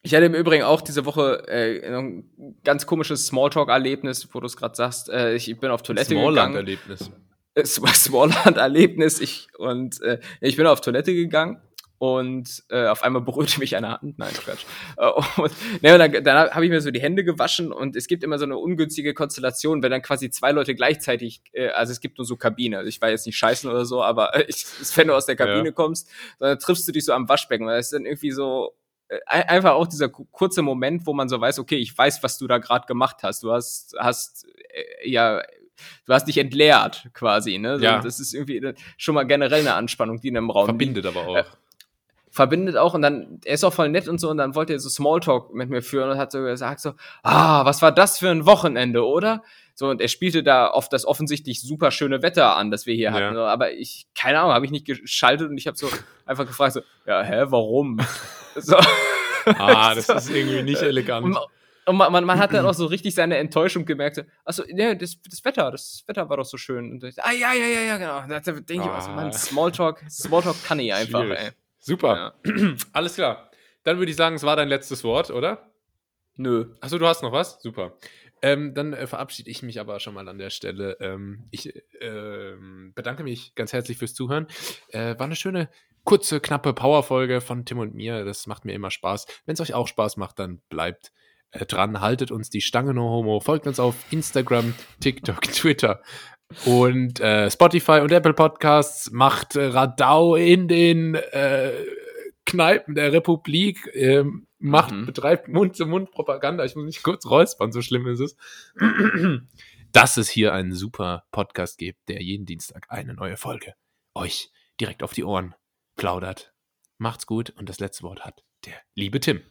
Ich hatte im Übrigen auch diese Woche äh, ein ganz komisches Smalltalk-Erlebnis, wo du es gerade sagst. Äh, ich bin auf Toilette gegangen. Smallland-Erlebnis. Smallland-Erlebnis. Ich, und äh, ich bin auf Toilette gegangen und äh, auf einmal berührte mich eine Hand. Nein, Quatsch. Äh, und, ne, und dann, dann habe ich mir so die Hände gewaschen und es gibt immer so eine ungünstige Konstellation, wenn dann quasi zwei Leute gleichzeitig, äh, also es gibt nur so Kabine, also ich war jetzt nicht scheißen oder so, aber äh, ich, wenn du aus der Kabine ja. kommst, dann triffst du dich so am Waschbecken, weil es ist dann irgendwie so äh, einfach auch dieser kurze Moment, wo man so weiß, okay, ich weiß, was du da gerade gemacht hast. Du hast, hast äh, ja du hast dich entleert quasi, ne? So, ja. Das ist irgendwie schon mal generell eine Anspannung, die in einem Raum verbindet liegt. aber auch. Äh, verbindet auch und dann, er ist auch voll nett und so und dann wollte er so Smalltalk mit mir führen und hat so gesagt so, ah, was war das für ein Wochenende, oder? So, und er spielte da auf das offensichtlich super schöne Wetter an, das wir hier hatten. Ja. aber ich, keine Ahnung, habe ich nicht geschaltet und ich habe so einfach gefragt, so, ja, hä, warum? so. Ah, das so. ist irgendwie nicht elegant. Und, und man, man, man, hat dann auch so richtig seine Enttäuschung gemerkt. So, achso, ja, das, das Wetter, das Wetter war doch so schön. Und ich, ah, ja, ja, ja, ja, genau. Da denke ich, also, man, Smalltalk, Smalltalk kann ich einfach, Schwierig. ey. Super. Ja. Alles klar. Dann würde ich sagen, es war dein letztes Wort, oder? Nö. Achso, du hast noch was? Super. Ähm, dann äh, verabschiede ich mich aber schon mal an der Stelle. Ähm, ich äh, bedanke mich ganz herzlich fürs Zuhören. Äh, war eine schöne, kurze, knappe Powerfolge von Tim und mir. Das macht mir immer Spaß. Wenn es euch auch Spaß macht, dann bleibt dran, haltet uns die Stange No Homo, folgt uns auf Instagram, TikTok, Twitter und äh, Spotify und Apple Podcasts, macht Radau in den äh, Kneipen der Republik, äh, macht, mhm. betreibt Mund-zu-Mund-Propaganda. Ich muss mich kurz räuspern, so schlimm ist es. Dass es hier einen super Podcast gibt, der jeden Dienstag eine neue Folge euch direkt auf die Ohren plaudert. Macht's gut und das letzte Wort hat der liebe Tim.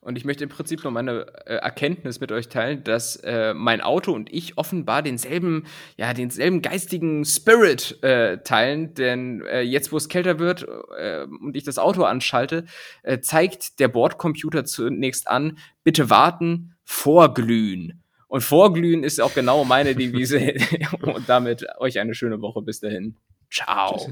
Und ich möchte im Prinzip noch meine äh, Erkenntnis mit euch teilen, dass äh, mein Auto und ich offenbar denselben, ja, denselben geistigen Spirit äh, teilen. Denn äh, jetzt, wo es kälter wird äh, und ich das Auto anschalte, äh, zeigt der Bordcomputer zunächst an, bitte warten, vorglühen. Und vorglühen ist auch genau meine Devise. und damit euch eine schöne Woche. Bis dahin. Ciao.